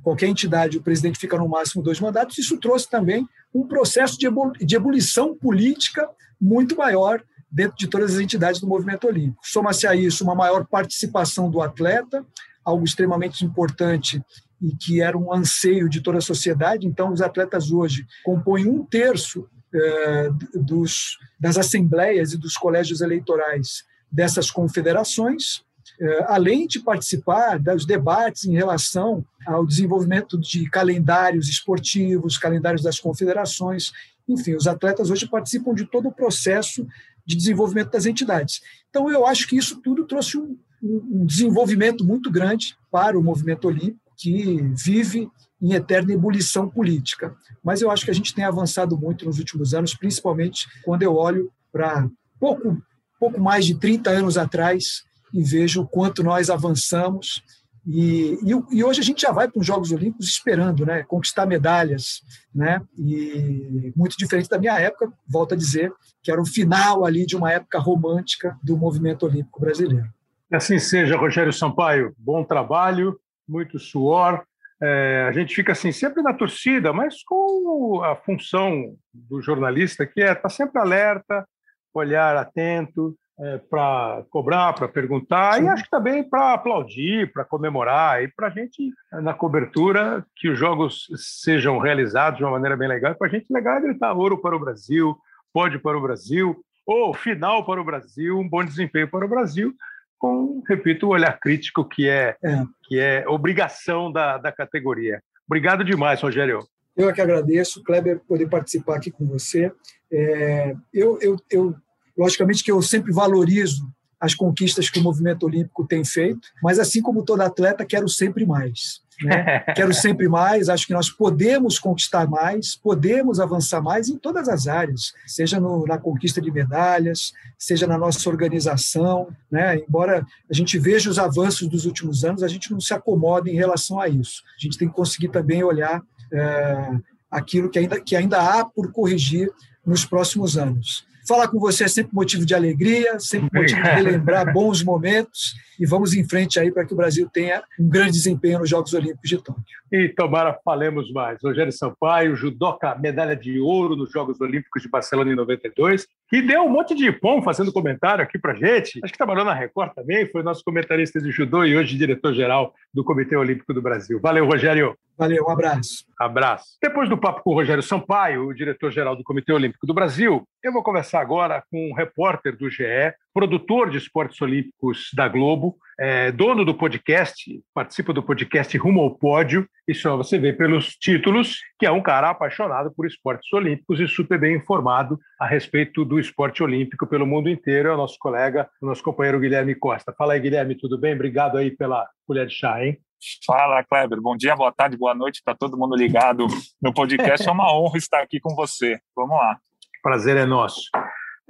[SPEAKER 2] qualquer entidade, o presidente fica no máximo dois mandatos. Isso trouxe também um processo de ebulição política muito maior dentro de todas as entidades do movimento olímpico. Soma-se a isso uma maior participação do atleta, algo extremamente importante e que era um anseio de toda a sociedade. Então, os atletas hoje compõem um terço eh, dos, das assembleias e dos colégios eleitorais dessas confederações, eh, além de participar dos debates em relação ao desenvolvimento de calendários esportivos, calendários das confederações. Enfim, os atletas hoje participam de todo o processo de desenvolvimento das entidades. Então, eu acho que isso tudo trouxe um, um desenvolvimento muito grande para o movimento olímpico, que vive em eterna ebulição política. Mas eu acho que a gente tem avançado muito nos últimos anos, principalmente quando eu olho para pouco, pouco mais de 30 anos atrás e vejo o quanto nós avançamos e, e, e, hoje a gente já vai para os Jogos Olímpicos esperando né, conquistar medalhas. Né? E muito diferente da minha época, volto a dizer, que era o final ali de uma época romântica do movimento olímpico brasileiro.
[SPEAKER 1] Assim seja, Rogério Sampaio. Bom trabalho, muito suor. É, a gente fica assim sempre na torcida, mas com a função do jornalista que é estar tá sempre alerta, olhar atento, é, para cobrar, para perguntar, Sim. e acho que também para aplaudir, para comemorar, e para a gente, na cobertura, que os jogos sejam realizados de uma maneira bem legal, para a gente legal é gritar ouro para o Brasil, pódio para o Brasil, ou final para o Brasil, um bom desempenho para o Brasil, com, repito, o olhar crítico que é, é. Que é obrigação da, da categoria. Obrigado demais, Rogério.
[SPEAKER 2] Eu é que agradeço, Kleber, poder participar aqui com você. É, eu, eu, eu Logicamente que eu sempre valorizo as conquistas que o movimento olímpico tem feito, mas assim como todo atleta, quero sempre mais. Né? quero sempre mais, acho que nós podemos conquistar mais, podemos avançar mais em todas as áreas, seja no, na conquista de medalhas, seja na nossa organização. Né? Embora a gente veja os avanços dos últimos anos, a gente não se acomoda em relação a isso. A gente tem que conseguir também olhar é, aquilo que ainda, que ainda há por corrigir nos próximos anos. Falar com você é sempre motivo de alegria, sempre motivo de relembrar bons momentos e vamos em frente aí para que o Brasil tenha um grande desempenho nos Jogos Olímpicos de Tóquio.
[SPEAKER 1] E tomara falemos mais. Rogério Sampaio, judoca, medalha de ouro nos Jogos Olímpicos de Barcelona em 92, que deu um monte de pão fazendo comentário aqui para gente. Acho que trabalhou na Record também, foi nosso comentarista de judô e hoje diretor-geral do Comitê Olímpico do Brasil. Valeu, Rogério.
[SPEAKER 2] Valeu, um abraço.
[SPEAKER 1] Abraço. Depois do papo com o Rogério Sampaio, o diretor-geral do Comitê Olímpico do Brasil, eu vou conversar agora com um repórter do GE, produtor de esportes olímpicos da Globo, é, dono do podcast, participa do podcast Rumo ao Pódio, e só você vê pelos títulos que é um cara apaixonado por esportes olímpicos e super bem informado a respeito do esporte olímpico pelo mundo inteiro. É o nosso colega, o nosso companheiro Guilherme Costa. Fala aí, Guilherme, tudo bem? Obrigado aí pela colher de chá, hein?
[SPEAKER 4] Fala, Kleber. Bom dia, boa tarde, boa noite para todo mundo ligado no podcast. É uma honra estar aqui com você. Vamos lá.
[SPEAKER 1] Prazer é nosso.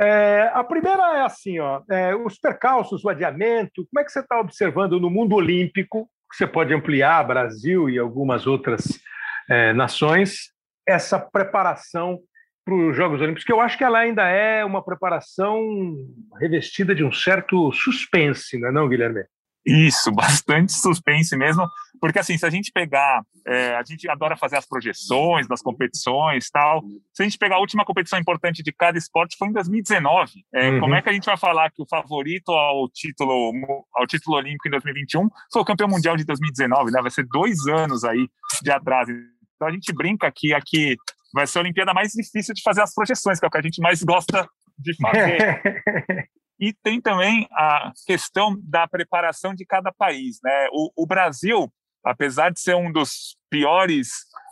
[SPEAKER 1] É, a primeira é assim, ó, é, os percalços, o adiamento, como é que você está observando no mundo olímpico, que você pode ampliar, Brasil e algumas outras é, nações, essa preparação para os Jogos Olímpicos, que eu acho que ela ainda é uma preparação revestida de um certo suspense, não é não, Guilherme?
[SPEAKER 4] Isso, bastante suspense mesmo, porque assim, se a gente pegar, é, a gente adora fazer as projeções das competições tal, se a gente pegar a última competição importante de cada esporte foi em 2019, é, uhum. como é que a gente vai falar que o favorito ao título, ao título olímpico em 2021 foi o campeão mundial de 2019, né? Vai ser dois anos aí de atraso. Então a gente brinca que aqui vai ser a Olimpíada mais difícil de fazer as projeções, que é o que a gente mais gosta de fazer. e tem também a questão da preparação de cada país. Né? O, o Brasil, apesar de ser um dos piores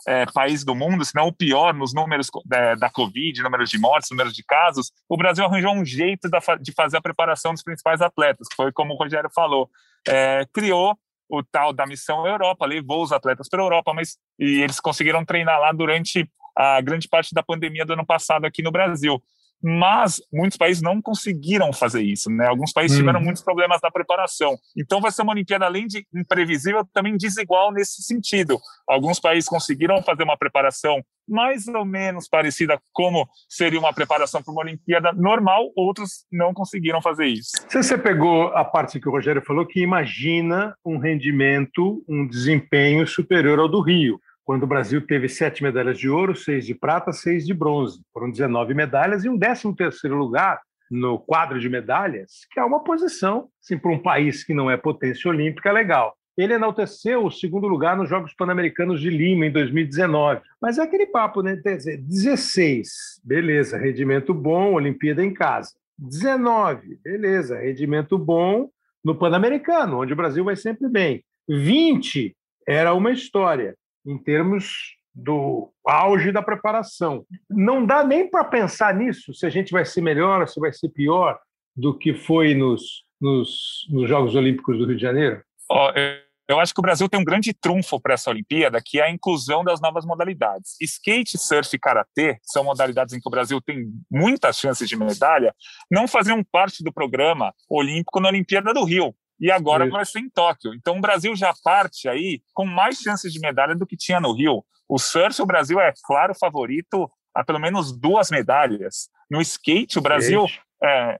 [SPEAKER 4] é, países do mundo, se não o pior nos números da, da Covid, números de mortes, números de casos, o Brasil arranjou um jeito da, de fazer a preparação dos principais atletas, que foi como o Rogério falou. É, criou o tal da missão Europa, levou os atletas para a Europa, mas e eles conseguiram treinar lá durante a grande parte da pandemia do ano passado aqui no Brasil mas muitos países não conseguiram fazer isso, né? Alguns países tiveram uhum. muitos problemas na preparação. Então vai ser uma Olimpíada além de imprevisível, também desigual nesse sentido. Alguns países conseguiram fazer uma preparação mais ou menos parecida como seria uma preparação para uma Olimpíada normal, outros não conseguiram fazer isso.
[SPEAKER 1] Você pegou a parte que o Rogério falou que imagina um rendimento, um desempenho superior ao do Rio quando o Brasil teve sete medalhas de ouro, seis de prata, seis de bronze. Foram 19 medalhas e um 13 terceiro lugar no quadro de medalhas, que é uma posição, assim, para um país que não é potência olímpica, legal. Ele enalteceu o segundo lugar nos Jogos Pan-Americanos de Lima, em 2019. Mas é aquele papo, né? Quer dizer, 16, beleza, rendimento bom, Olimpíada em casa. 19, beleza, rendimento bom no Pan-Americano, onde o Brasil vai sempre bem. 20 era uma história em termos do auge da preparação. Não dá nem para pensar nisso, se a gente vai ser melhor, se vai ser pior do que foi nos, nos, nos Jogos Olímpicos do Rio de Janeiro?
[SPEAKER 4] Oh, eu acho que o Brasil tem um grande trunfo para essa Olimpíada, que é a inclusão das novas modalidades. Skate, surf e karatê são modalidades em que o Brasil tem muitas chances de medalha, não faziam parte do programa olímpico na Olimpíada do Rio e agora Isso. vai ser em Tóquio. Então o Brasil já parte aí com mais chances de medalha do que tinha no Rio. O surf, o Brasil é claro favorito a pelo menos duas medalhas. No skate, o Brasil é,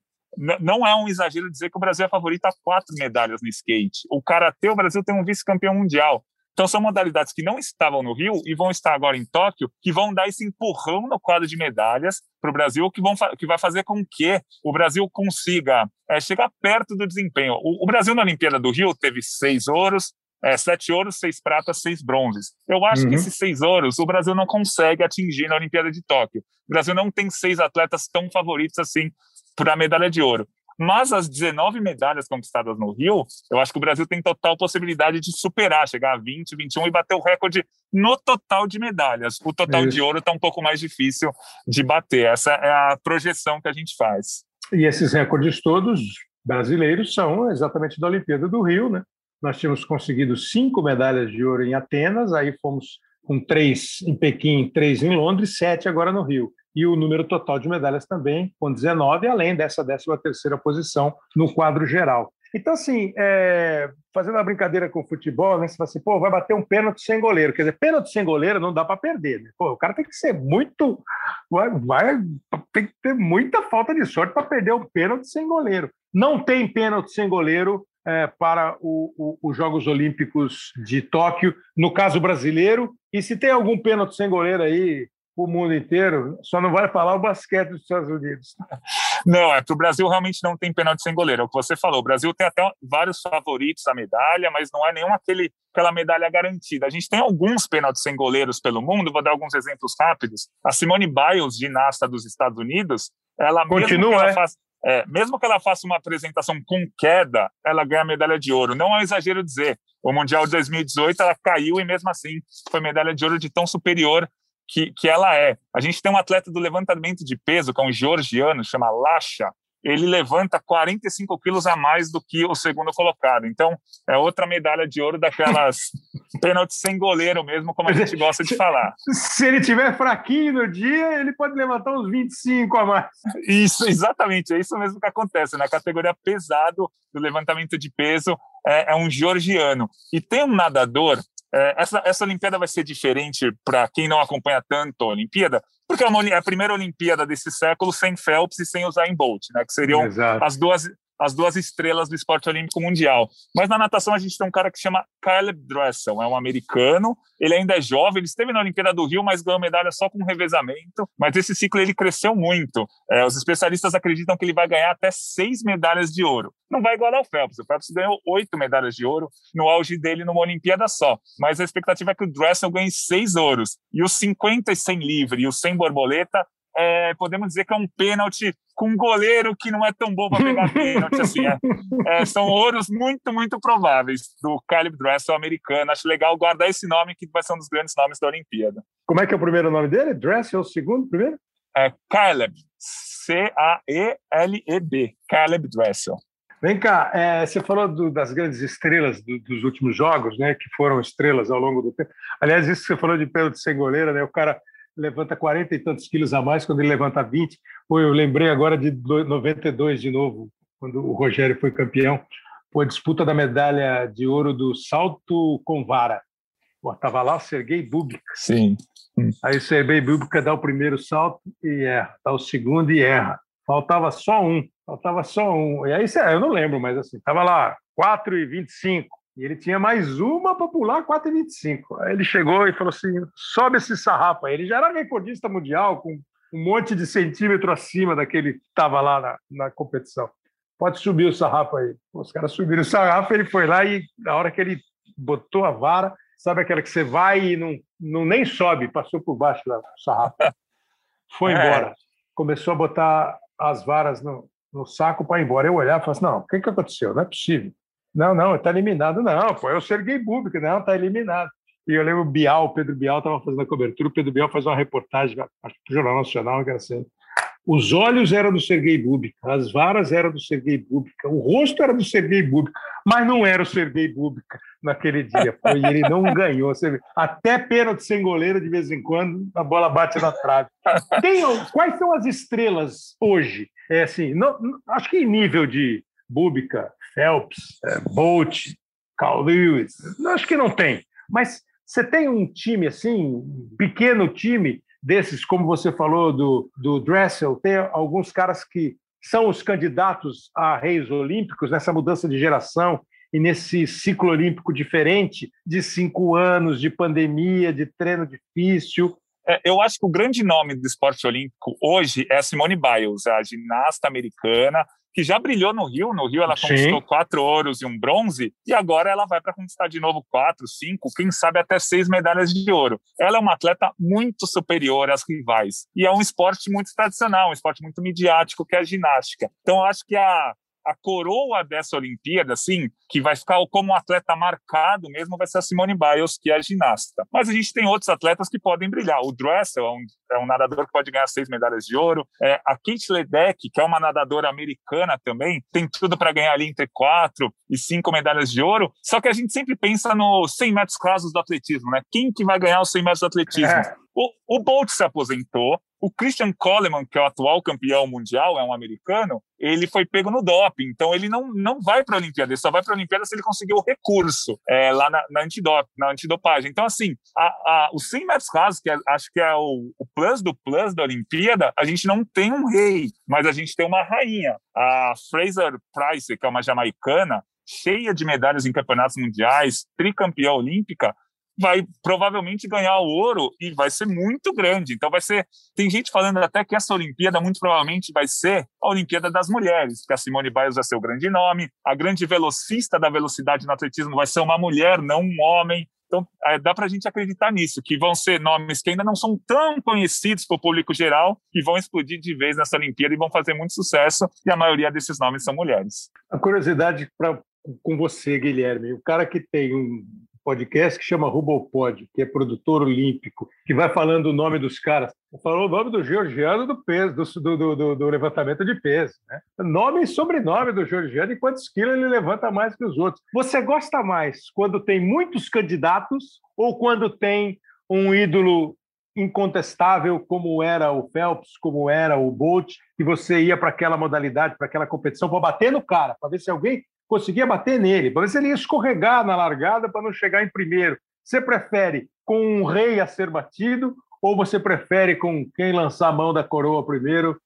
[SPEAKER 4] não é um exagero dizer que o Brasil é favorito a quatro medalhas no skate. O karatê, o Brasil tem um vice-campeão mundial. Então, são modalidades que não estavam no Rio e vão estar agora em Tóquio, que vão dar esse empurrão no quadro de medalhas para o Brasil, que, vão, que vai fazer com que o Brasil consiga é, chegar perto do desempenho. O, o, Brasil na Olimpíada do Rio teve seis ouros, é, sete ouros, seis pratas, seis bronzes. Eu acho uhum. que esses seis ouros o Brasil não consegue atingir na Olimpíada de Tóquio. O Brasil não tem seis atletas tão favoritos assim para a medalha de ouro. Mas as 19 medalhas conquistadas no Rio, eu acho que o Brasil tem total possibilidade de superar, chegar a 20, 21 e bater o recorde no total de medalhas. O total Isso. de ouro está um pouco mais difícil de bater. Essa é a projeção que a gente faz.
[SPEAKER 1] E esses recordes todos brasileiros são exatamente da Olimpíada do Rio, né? Nós tínhamos conseguido cinco medalhas de ouro em Atenas, aí fomos com três em Pequim, três em Londres, sete agora no Rio e o número total de medalhas também, com 19, além dessa 13ª posição no quadro geral. Então, assim, é, fazendo uma brincadeira com o futebol, né, você fala assim, pô, vai bater um pênalti sem goleiro. Quer dizer, pênalti sem goleiro não dá para perder. Né? Pô, o cara tem que ser muito. Vai, vai, tem que ter muita falta de sorte para perder o pênalti sem goleiro. Não tem pênalti sem goleiro é, para o, o, os Jogos Olímpicos de Tóquio, no caso brasileiro. E se tem algum pênalti sem goleiro aí, o mundo inteiro, só não vai falar o basquete dos Estados Unidos.
[SPEAKER 4] Não, é que o Brasil realmente não tem pênalti sem goleiro. É o que você falou. O Brasil tem até vários favoritos à medalha, mas não é nenhuma aquele, aquela medalha garantida. A gente tem alguns pênaltis sem goleiros pelo mundo, vou dar alguns exemplos rápidos. A Simone Biles, ginasta dos Estados Unidos, ela
[SPEAKER 1] continua,
[SPEAKER 4] mesmo que
[SPEAKER 1] ela,
[SPEAKER 4] é? faça, é, mesmo que ela faça uma apresentação com queda, ela ganha medalha de ouro. Não é um exagero dizer. O Mundial de 2018 ela caiu e mesmo assim foi medalha de ouro de tão superior que, que ela é. A gente tem um atleta do levantamento de peso, que é um georgiano, chama Lasha, ele levanta 45 quilos a mais do que o segundo colocado. Então, é outra medalha de ouro daquelas pênaltis sem goleiro mesmo, como a gente gosta de falar.
[SPEAKER 1] Se ele tiver fraquinho no dia, ele pode levantar uns 25 a mais.
[SPEAKER 4] Isso, exatamente. É isso mesmo que acontece. Na categoria pesado do levantamento de peso, é, é um georgiano. E tem um nadador essa, essa Olimpíada vai ser diferente para quem não acompanha tanto a Olimpíada, porque é, uma, é a primeira Olimpíada desse século sem Phelps e sem Usain Bolt, né, que seriam as duas, as duas estrelas do esporte olímpico mundial. Mas na natação a gente tem um cara que chama Caleb Dressel, é um americano, ele ainda é jovem, ele esteve na Olimpíada do Rio, mas ganhou medalha só com revezamento, mas esse ciclo ele cresceu muito. É, os especialistas acreditam que ele vai ganhar até seis medalhas de ouro. Não vai igualar o Phelps, o Phelps ganhou oito medalhas de ouro no auge dele numa Olimpíada só, mas a expectativa é que o Dressel ganhe seis ouros, e os 50 e 100 livre e o 100 borboleta é, podemos dizer que é um pênalti com um goleiro que não é tão bom para pegar pênalti. Assim, é, é, são ouros muito, muito prováveis do Caleb Dressel americano. Acho legal guardar esse nome, que vai ser um dos grandes nomes da Olimpíada.
[SPEAKER 1] Como é que é o primeiro nome dele? Dressel, o segundo, primeiro?
[SPEAKER 4] É Caleb, C-A-E-L-E-B, Caleb Dressel.
[SPEAKER 1] Vem cá, é, você falou do, das grandes estrelas do, dos últimos jogos, né, que foram estrelas ao longo do tempo. Aliás, isso que você falou de pênalti sem goleira, né, o cara levanta 40 e tantos quilos a mais quando ele levanta 20. Pô, eu lembrei agora de 92 de novo, quando o Rogério foi campeão. Pô, a disputa da medalha de ouro do salto com vara. Pô, tava lá o Sergei Bubka.
[SPEAKER 4] Sim.
[SPEAKER 1] Aí o Sergei Bubka dá o primeiro salto e erra, dá o segundo e erra. Faltava só um, faltava só um. E aí, eu não lembro, mas assim, tava lá 4 e 25. E ele tinha mais uma para pular 4,25. Aí ele chegou e falou assim: sobe esse sarrafo aí. Ele já era recordista mundial, com um monte de centímetro acima daquele que estava lá na, na competição. Pode subir o sarrafo aí. Os caras subiram o sarrafo, ele foi lá e na hora que ele botou a vara, sabe aquela que você vai e não, não nem sobe, passou por baixo do sarrafo. Foi é. embora. É. Começou a botar as varas no, no saco para ir embora. Eu olhava e falava assim: não, o que, que aconteceu? Não é possível. Não, não, está eliminado. Não, foi o Sergei Bubka, não, está eliminado. E eu lembro o Bial, o Pedro Bial estava fazendo a cobertura, o Pedro Bial faz uma reportagem, acho que Jornal Nacional, que era assim, os olhos eram do Sergei Bubka, as varas eram do Sergei Bubka, o rosto era do Sergei Bubka, mas não era o Sergei Bubka naquele dia. Foi, ele não ganhou. Até pênalti sem goleiro, de vez em quando, a bola bate na trave. Tem, quais são as estrelas hoje? É assim, não, acho que em nível de Bubka, Phelps, é, Bolt, Carl Lewis, acho que não tem. Mas você tem um time assim, um pequeno time desses, como você falou do, do Dressel, tem alguns caras que são os candidatos a reis olímpicos nessa mudança de geração e nesse ciclo olímpico diferente de cinco anos de pandemia, de treino difícil.
[SPEAKER 4] É, eu acho que o grande nome do esporte olímpico hoje é a Simone Biles, a ginasta americana, que já brilhou no Rio. No Rio ela conquistou Sim. quatro ouros e um bronze, e agora ela vai para conquistar de novo quatro, cinco, quem sabe até seis medalhas de ouro. Ela é uma atleta muito superior às rivais. E é um esporte muito tradicional, um esporte muito midiático, que é a ginástica. Então, eu acho que a, a coroa dessa Olimpíada, assim, que vai ficar como um atleta marcado mesmo, vai ser a Simone Biles, que é a ginasta. Mas a gente tem outros atletas que podem brilhar. O Dressel é um, é um nadador que pode ganhar seis medalhas de ouro. É, a Kate Ledeck, que é uma nadadora americana também, tem tudo para ganhar ali entre quatro e cinco medalhas de ouro. Só que a gente sempre pensa nos 100 metros rasos do atletismo, né? Quem que vai ganhar os 100 metros do atletismo? É. O, o Bolt se aposentou, o Christian Coleman, que é o atual campeão mundial, é um americano, ele foi pego no doping, então ele não, não vai para a Olimpíada, ele só vai para a Olimpíada se ele conseguir o recurso é, lá na, na, antidop, na antidopagem. Então, assim, a, a, os 100 metros rasos, que é, acho que é o, o plus do plus da Olimpíada, a gente não tem um rei, mas a gente tem uma rainha. A Fraser Price, que é uma jamaicana, cheia de medalhas em campeonatos mundiais, tricampeã olímpica, vai provavelmente ganhar o ouro e vai ser muito grande. Então vai ser, tem gente falando até que essa Olimpíada muito provavelmente vai ser a Olimpíada das mulheres, que a Simone Biles vai ser o grande nome, a grande velocista da velocidade no atletismo vai ser uma mulher, não um homem. Então, é, dá para a gente acreditar nisso, que vão ser nomes que ainda não são tão conhecidos para o público geral, que vão explodir de vez nessa Olimpíada e vão fazer muito sucesso, e a maioria desses nomes são mulheres.
[SPEAKER 1] A curiosidade pra, com você, Guilherme, o cara que tem um podcast que chama Rubopod, que é produtor olímpico, que vai falando o nome dos caras. Falou o nome do georgiano do peso, do, do, do, do levantamento de peso. Né? Nome e sobrenome do georgiano e quantos quilos ele levanta mais que os outros. Você gosta mais quando tem muitos candidatos ou quando tem um ídolo incontestável como era o Phelps, como era o Bolt, e você ia para aquela modalidade, para aquela competição, para bater no cara, para ver se alguém conseguia bater nele, para ver se ele ia escorregar na largada para não chegar em primeiro. Você prefere com um rei a ser batido ou você prefere com quem lançar a mão da coroa primeiro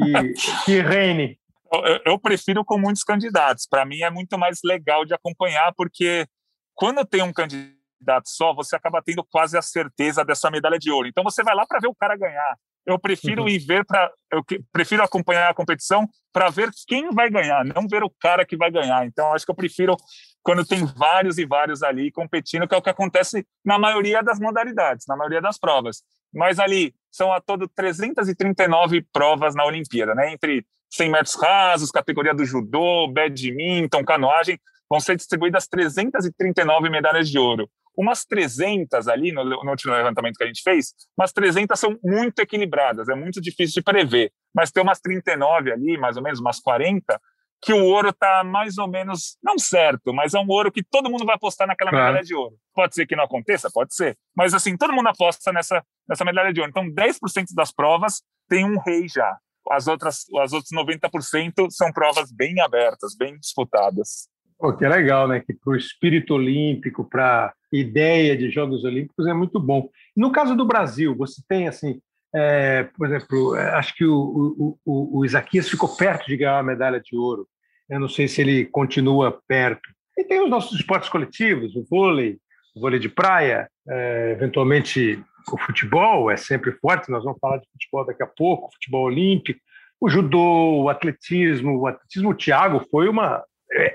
[SPEAKER 1] e que reine?
[SPEAKER 4] Eu, eu prefiro com muitos candidatos. Para mim é muito mais legal de acompanhar, porque quando tem um candidato só, você acaba tendo quase a certeza dessa medalha de ouro. Então você vai lá para ver o cara ganhar. Eu prefiro uhum. ir ver para, eu prefiro acompanhar a competição para ver quem vai ganhar, não ver o cara que vai ganhar. Então acho que eu prefiro quando tem vários e vários ali competindo, que é o que acontece na maioria das modalidades, na maioria das provas. Mas ali são a todo 339 provas na Olimpíada, né? Entre 100 metros rasos, categoria do judô, badminton, canoagem, vão ser distribuídas 339 medalhas de ouro. Umas 300 ali, no, no último levantamento que a gente fez, umas 300 são muito equilibradas, é muito difícil de prever. Mas tem umas 39 ali, mais ou menos, umas 40, que o ouro está mais ou menos, não certo, mas é um ouro que todo mundo vai apostar naquela claro. medalha de ouro. Pode ser que não aconteça? Pode ser. Mas, assim, todo mundo aposta nessa, nessa medalha de ouro. Então, 10% das provas tem um rei já. As outras, as outras 90% são provas bem abertas, bem disputadas.
[SPEAKER 1] Pô, que é legal, né? Que para o espírito olímpico, para ideia de Jogos Olímpicos é muito bom. No caso do Brasil, você tem, assim, é, por exemplo, é, acho que o, o, o, Isaquias ficou perto de ganhar a medalha de ouro. Eu não sei se ele continua perto. E tem os nossos esportes coletivos, o vôlei, o vôlei de praia, é, eventualmente o futebol é sempre forte, nós vamos falar de futebol daqui a pouco, futebol olímpico, o judô, o atletismo, o atletismo, o Thiago foi uma,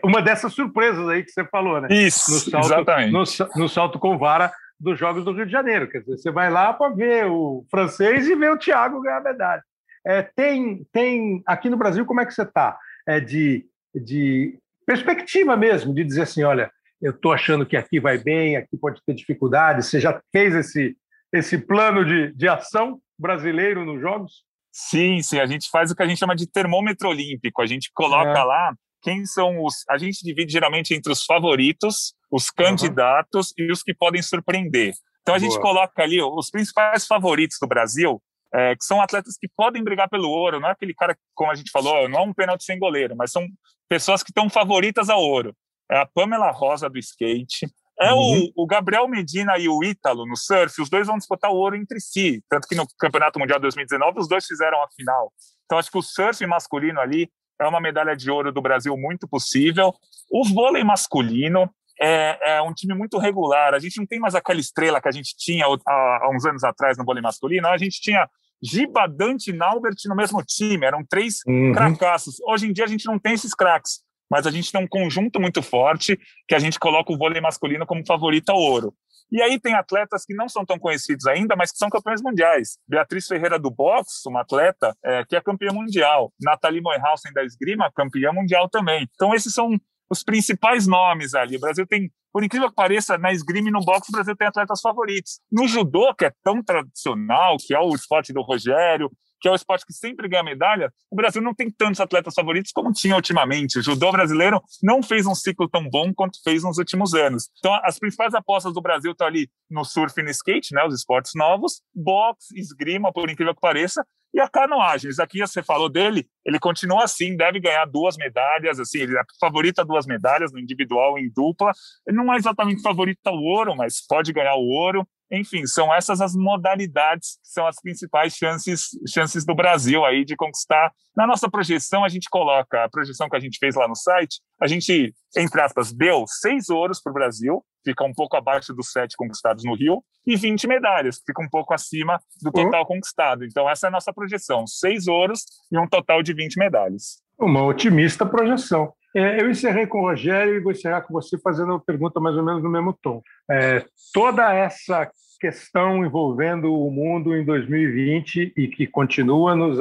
[SPEAKER 1] uma dessas surpresas aí que você falou, né?
[SPEAKER 4] Isso, no salto, exatamente.
[SPEAKER 1] No, no salto com vara dos Jogos do Rio de Janeiro. Quer dizer, você vai lá para ver o francês e ver o Thiago ganhar a medalha. É, tem, tem aqui no Brasil, como é que você está? É de de perspectiva mesmo, de dizer assim, olha, eu estou achando que aqui vai bem, aqui pode ter dificuldade. Você já fez esse, esse plano de, de ação brasileiro nos Jogos?
[SPEAKER 4] Sim, sim. A gente faz o que a gente chama de termômetro olímpico. A gente coloca é. lá quem são os. A gente divide geralmente entre os favoritos, os candidatos uhum. e os que podem surpreender. Então a Boa. gente coloca ali os principais favoritos do Brasil é, que são atletas que podem brigar pelo ouro, não é aquele cara, como a gente falou, não é um pênalti sem goleiro, mas são pessoas que estão favoritas ao ouro. É a Pamela Rosa do skate, é uhum. o, o, Gabriel Medina e o Ítalo no surf, os dois vão disputar o ouro entre si, tanto que no Campeonato Mundial 2019 os dois fizeram a final. Então acho que o surf masculino ali é uma medalha de ouro do Brasil muito possível. O vôlei masculino, é, é, um time muito regular. A gente não tem mais aquela estrela que a gente tinha há, uns anos atrás no vôlei masculino. A gente tinha Giba, Dante e Naubert no mesmo time. Eram três uhum. cracassos. Hoje em dia a gente não tem esses craques, mas a gente tem um conjunto muito forte que a gente coloca o vôlei masculino como favorito ao ouro. E aí tem atletas que não são tão conhecidos ainda, mas que são campeões mundiais. Beatriz Ferreira do boxe, uma atleta é, que é campeã mundial. Nathalie Moyhausen da esgrima, campeã mundial também. Então esses são os principais nomes ali. O Brasil tem, por incrível que pareça, na esgrima e no boxe, o Brasil tem atletas favoritos. No judô, que é tão tradicional, que é o esporte do Rogério, que é o esporte que sempre ganha medalha, o Brasil não tem tantos atletas favoritos como tinha ultimamente. O judô brasileiro não fez um ciclo tão bom quanto fez nos últimos anos. Então, as principais apostas do Brasil estão ali no surf e no skate, né, os esportes novos, boxe, esgrima, por incrível que pareça, e a canoagem, aqui você falou dele, ele continua assim, deve ganhar duas medalhas, assim, ele é favorito a duas medalhas no individual e em dupla. Ele não é exatamente favorito ao ouro, mas pode ganhar o ouro. Enfim, são essas as modalidades que são as principais chances, chances do Brasil aí de conquistar. Na nossa projeção, a gente coloca, a projeção que a gente fez lá no site, a gente, entre aspas, deu seis ouros para o Brasil, fica um pouco abaixo dos sete conquistados no Rio, e 20 medalhas, fica um pouco acima do uhum. total uhum. conquistado. Então, essa é a nossa projeção: seis ouros e um total de 20 medalhas.
[SPEAKER 1] Uma otimista projeção. É, eu encerrei com o Rogério e vou encerrar com você fazendo uma pergunta mais ou menos no mesmo tom. É, toda essa questão envolvendo o mundo em 2020 e que continua nos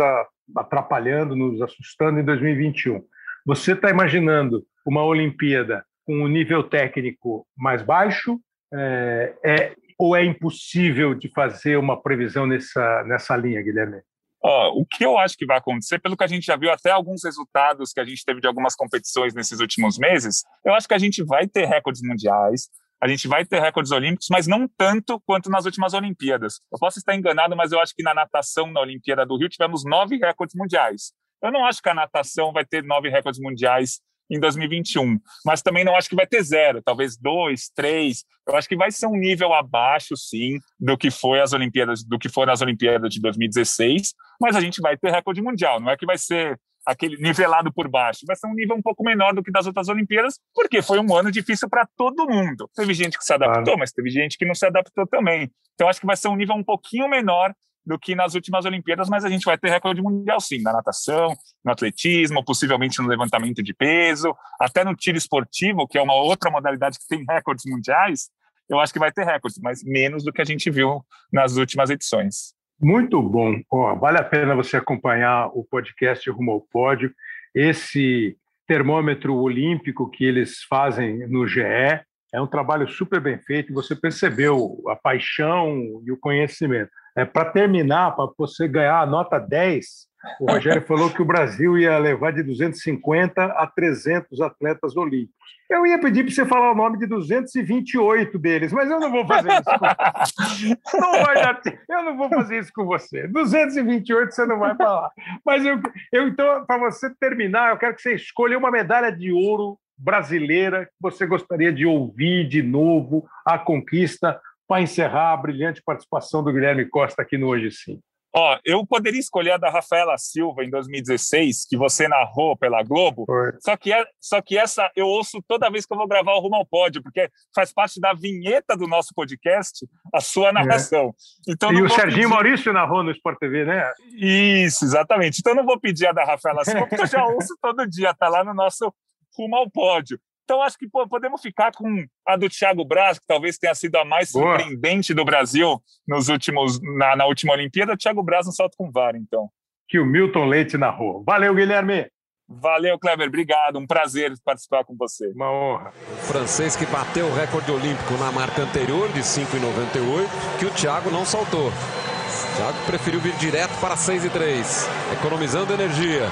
[SPEAKER 1] atrapalhando, nos assustando em 2021. Você está imaginando uma Olimpíada com um nível técnico mais baixo? É, é, ou é impossível de fazer uma previsão nessa, nessa linha, Guilherme?
[SPEAKER 4] O que eu acho que vai acontecer, pelo que a gente já viu até alguns resultados que a gente teve de algumas competições nesses últimos meses, eu acho que a gente vai ter recordes mundiais, a gente vai ter recordes olímpicos, mas não tanto quanto nas últimas Olimpíadas. Eu posso estar enganado, mas eu acho que na natação, na Olimpíada do Rio, tivemos nove recordes mundiais. Eu não acho que a natação vai ter nove recordes mundiais em 2021. Mas também não acho que vai ter zero, talvez dois, três. Eu acho que vai ser um nível abaixo, sim, do que foi as Olimpíadas, do que foram as Olimpíadas de 2016. Mas a gente vai ter recorde mundial. Não é que vai ser aquele nivelado por baixo. Vai ser um nível um pouco menor do que das outras Olimpíadas, porque foi um ano difícil para todo mundo. Teve gente que se adaptou, mas teve gente que não se adaptou também. Então acho que vai ser um nível um pouquinho menor do que nas últimas Olimpíadas, mas a gente vai ter recorde mundial sim, na natação, no atletismo, possivelmente no levantamento de peso, até no tiro esportivo, que é uma outra modalidade que tem recordes mundiais, eu acho que vai ter recordes, mas menos do que a gente viu nas últimas edições.
[SPEAKER 1] Muito bom. Oh, vale a pena você acompanhar o podcast Rumo ao Pódio. Esse termômetro olímpico que eles fazem no GE é um trabalho super bem feito. Você percebeu a paixão e o conhecimento. É, Para terminar, para você ganhar a nota 10, o Rogério falou que o Brasil ia levar de 250 a 300 atletas olímpicos. Eu ia pedir para você falar o nome de 228 deles, mas eu não vou fazer isso. Com... não vai dar... Eu não vou fazer isso com você. 228 você não vai falar. Mas eu, eu então, para você terminar, eu quero que você escolha uma medalha de ouro brasileira que você gostaria de ouvir de novo, a conquista, para encerrar a brilhante participação do Guilherme Costa aqui no Hoje Sim.
[SPEAKER 4] Ó, eu poderia escolher a da Rafaela Silva em 2016, que você narrou pela Globo. Só que, é, só que essa eu ouço toda vez que eu vou gravar o Rumo ao Pódio, porque faz parte da vinheta do nosso podcast, a sua é. narração.
[SPEAKER 1] É. Então, e o Serginho pedir... Maurício narrou no Sport TV, né?
[SPEAKER 4] Isso, exatamente. Então não vou pedir a da Rafaela Silva, porque eu já ouço todo dia, tá lá no nosso Rumo ao Pódio. Então, acho que pô, podemos ficar com a do Thiago Braz, que talvez tenha sido a mais Boa. surpreendente do Brasil nos últimos, na, na última Olimpíada. Thiago Braz no salto com vara, então.
[SPEAKER 1] Que o Milton Leite narrou. Valeu, Guilherme!
[SPEAKER 4] Valeu, Kleber. Obrigado. Um prazer participar com você.
[SPEAKER 1] Uma honra.
[SPEAKER 5] O francês que bateu o recorde olímpico na marca anterior de 5,98, que o Thiago não saltou. O Thiago preferiu vir direto para 6 e 3, economizando energia.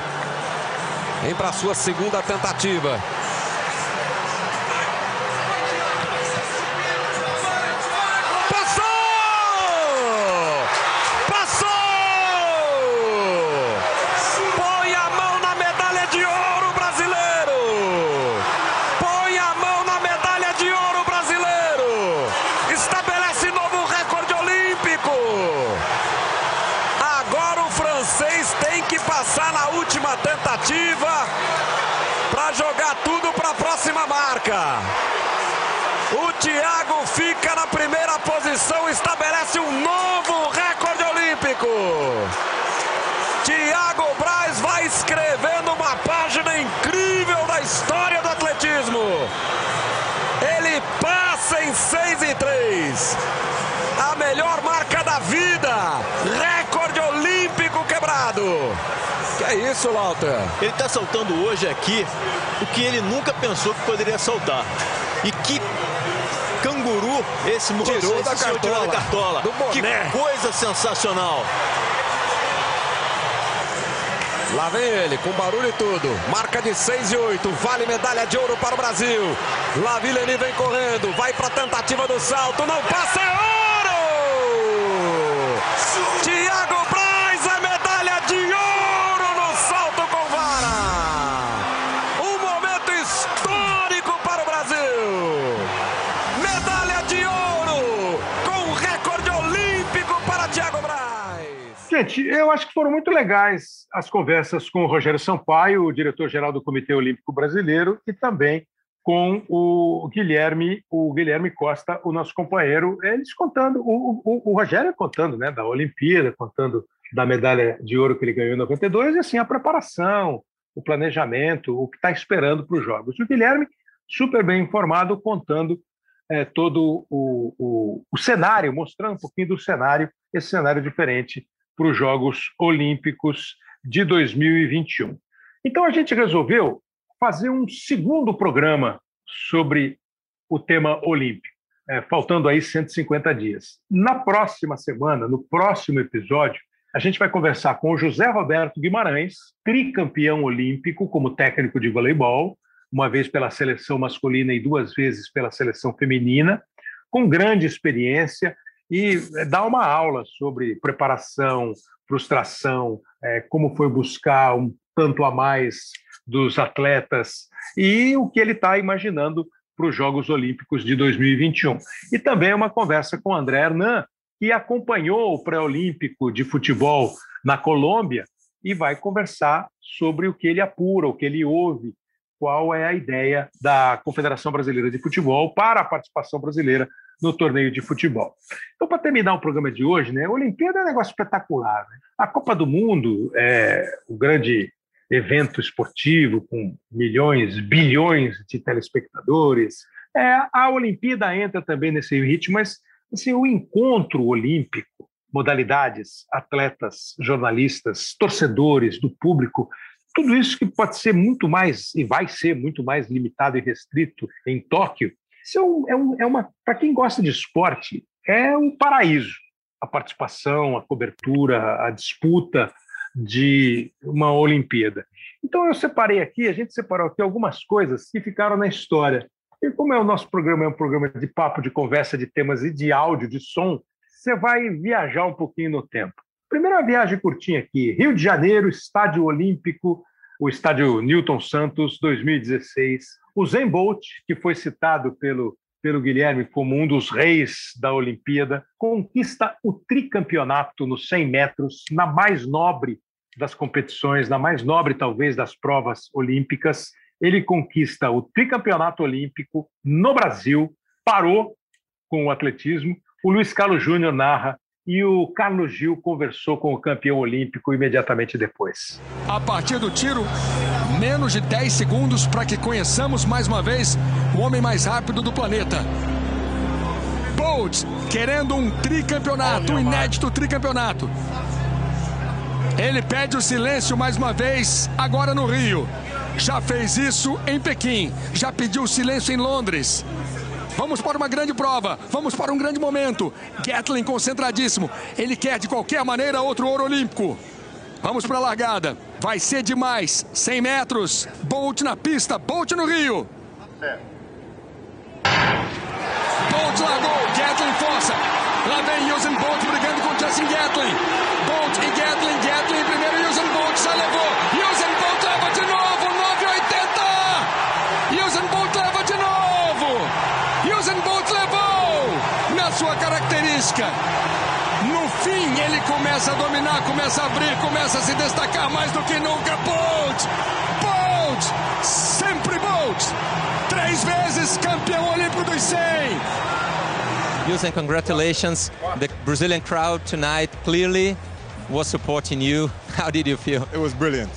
[SPEAKER 5] Vem para a sua segunda tentativa. O Thiago fica na primeira posição, estabelece um novo recorde olímpico. Thiago Braz vai escrevendo uma página incrível da história do atletismo. Ele passa em 6 e 3. A melhor marca da vida. É isso, Lauter?
[SPEAKER 6] Ele está soltando hoje aqui o que ele nunca pensou que poderia soltar. E que canguru esse moço
[SPEAKER 5] tirou da cartola. Tirou da cartola.
[SPEAKER 6] que coisa sensacional.
[SPEAKER 5] Lá vem ele, com barulho e tudo. Marca de 6 e 8. Vale medalha de ouro para o Brasil. Lá Vilani vem correndo. Vai para a tentativa do salto. Não passa, é ouro! Thiago Braz
[SPEAKER 1] Gente, eu acho que foram muito legais as conversas com o Rogério Sampaio, o diretor-geral do Comitê Olímpico Brasileiro, e também com o Guilherme, o Guilherme Costa, o nosso companheiro, eles contando, o, o, o Rogério contando, né, da Olimpíada, contando da medalha de ouro que ele ganhou em 92, e assim a preparação, o planejamento, o que está esperando para os jogos. O Guilherme, super bem informado, contando é, todo o, o, o cenário, mostrando um pouquinho do cenário, esse cenário diferente para os Jogos Olímpicos de 2021. Então a gente resolveu fazer um segundo programa sobre o tema olímpico, é, faltando aí 150 dias. Na próxima semana, no próximo episódio, a gente vai conversar com o José Roberto Guimarães, tricampeão olímpico como técnico de voleibol, uma vez pela seleção masculina e duas vezes pela seleção feminina, com grande experiência e é, dá uma aula sobre preparação, frustração, é, como foi buscar um tanto a mais dos atletas e o que ele está imaginando para os Jogos Olímpicos de 2021. E também uma conversa com o André Hernan, que acompanhou o pré-olímpico de futebol na Colômbia e vai conversar sobre o que ele apura, o que ele ouve, qual é a ideia da Confederação Brasileira de Futebol para a participação brasileira no torneio de futebol. Então, para terminar o programa de hoje, né, a Olimpíada é um negócio espetacular. Né? A Copa do Mundo é o grande evento esportivo com milhões, bilhões de telespectadores. É, a Olimpíada entra também nesse ritmo, mas assim, o encontro olímpico, modalidades, atletas, jornalistas, torcedores, do público, tudo isso que pode ser muito mais e vai ser muito mais limitado e restrito em Tóquio, isso é, um, é, um, é uma para quem gosta de esporte é um paraíso. A participação, a cobertura, a disputa de uma Olimpíada. Então eu separei aqui, a gente separou aqui algumas coisas que ficaram na história. E como é o nosso programa é um programa de papo, de conversa, de temas e de áudio, de som, você vai viajar um pouquinho no tempo. Primeira viagem curtinha aqui, Rio de Janeiro, Estádio Olímpico, o Estádio Newton Santos, 2016. O Zen Bolt, que foi citado pelo, pelo Guilherme como um dos reis da Olimpíada, conquista o tricampeonato nos 100 metros, na mais nobre das competições, na mais nobre, talvez, das provas olímpicas. Ele conquista o tricampeonato olímpico no Brasil, parou com o atletismo. O Luiz Carlos Júnior narra e o Carlos Gil conversou com o campeão olímpico imediatamente depois.
[SPEAKER 7] A partir do tiro, menos de 10 segundos para que conheçamos mais uma vez o homem mais rápido do planeta. Bolt querendo um tricampeonato, um inédito tricampeonato. Ele pede o silêncio mais uma vez, agora no Rio. Já fez isso em Pequim, já pediu silêncio em Londres. Vamos para uma grande prova, vamos para um grande momento. Gatlin concentradíssimo. Ele quer de qualquer maneira outro ouro olímpico. Vamos para a largada. Vai ser demais. 100 metros. Bolt na pista, Bolt no Rio. Bolt largou, Gatlin força. Lá vem Usain Bolt brigando com Justin Gatlin. Bolt e Gatlin, Gatlin primeiro, Usain Bolt já levou. No fim, ele começa a dominar, começa a abrir, começa a se destacar mais do que nunca. Bolt! Bolt! Sempre Bolt! Três vezes campeão olímpico dos 100.
[SPEAKER 8] Usain, congratulations. The Brazilian crowd tonight clearly was supporting you. How did you feel?
[SPEAKER 9] It was brilliant.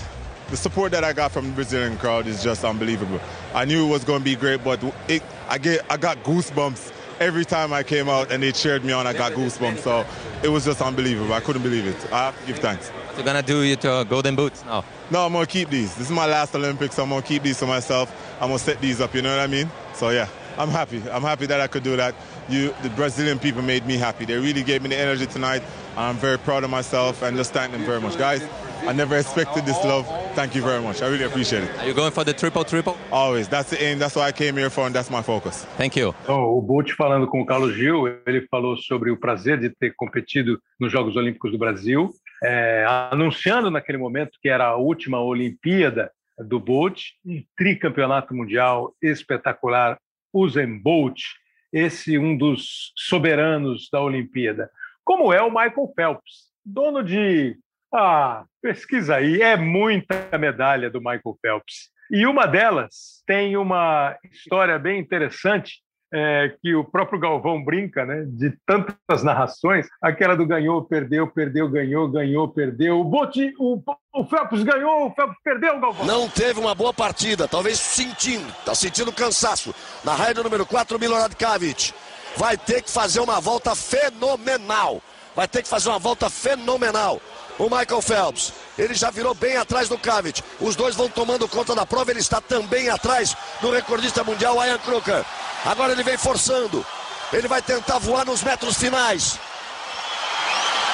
[SPEAKER 9] The support that I got from the Brazilian crowd is just unbelievable. I knew it was going to be great, but it, I get I got goosebumps every time I came out and they cheered me on. I got goosebumps, so it was just unbelievable. I couldn't believe it. I have to give thanks.
[SPEAKER 8] They're gonna do you to golden boots now.
[SPEAKER 9] No, I'm gonna keep these. This is my last Olympics. So I'm gonna keep these for myself. I'm gonna set these up. You know what I mean? So yeah, I'm happy. I'm happy that I could do that. You, the Brazilian people, made me happy. They really gave me the energy tonight. I'm very proud of myself and just thank them very much, guys. I never expected this love. Thank you very much. I really appreciate it.
[SPEAKER 8] Are you going for the triple triple?
[SPEAKER 9] Always. That's the aim. That's what I came here for, and that's my focus.
[SPEAKER 8] Thank you.
[SPEAKER 1] Então, o Bolt falando com o Carlos Gil, ele falou sobre o prazer de ter competido nos Jogos Olímpicos do Brasil, é, anunciando naquele momento que era a última Olimpíada do Bolt, um tricampeonato mundial espetacular, Usain Bolt, esse um dos soberanos da Olimpíada. Como é o Michael Phelps, dono de ah, pesquisa aí, é muita medalha do Michael Phelps. E uma delas tem uma história bem interessante, é, que o próprio Galvão brinca, né, de tantas narrações, aquela do ganhou, perdeu, perdeu, ganhou, ganhou, perdeu. O, Bote, o, o Phelps ganhou, o Phelps perdeu, Galvão.
[SPEAKER 10] Não teve uma boa partida, talvez sentindo, está sentindo cansaço. Na raia número 4, Milorad Kavic. Vai ter que fazer uma volta fenomenal. Vai ter que fazer uma volta fenomenal o Michael Phelps. Ele já virou bem atrás do Cavit. Os dois vão tomando conta da prova. Ele está também atrás do recordista mundial, Ian Crocker. Agora ele vem forçando. Ele vai tentar voar nos metros finais.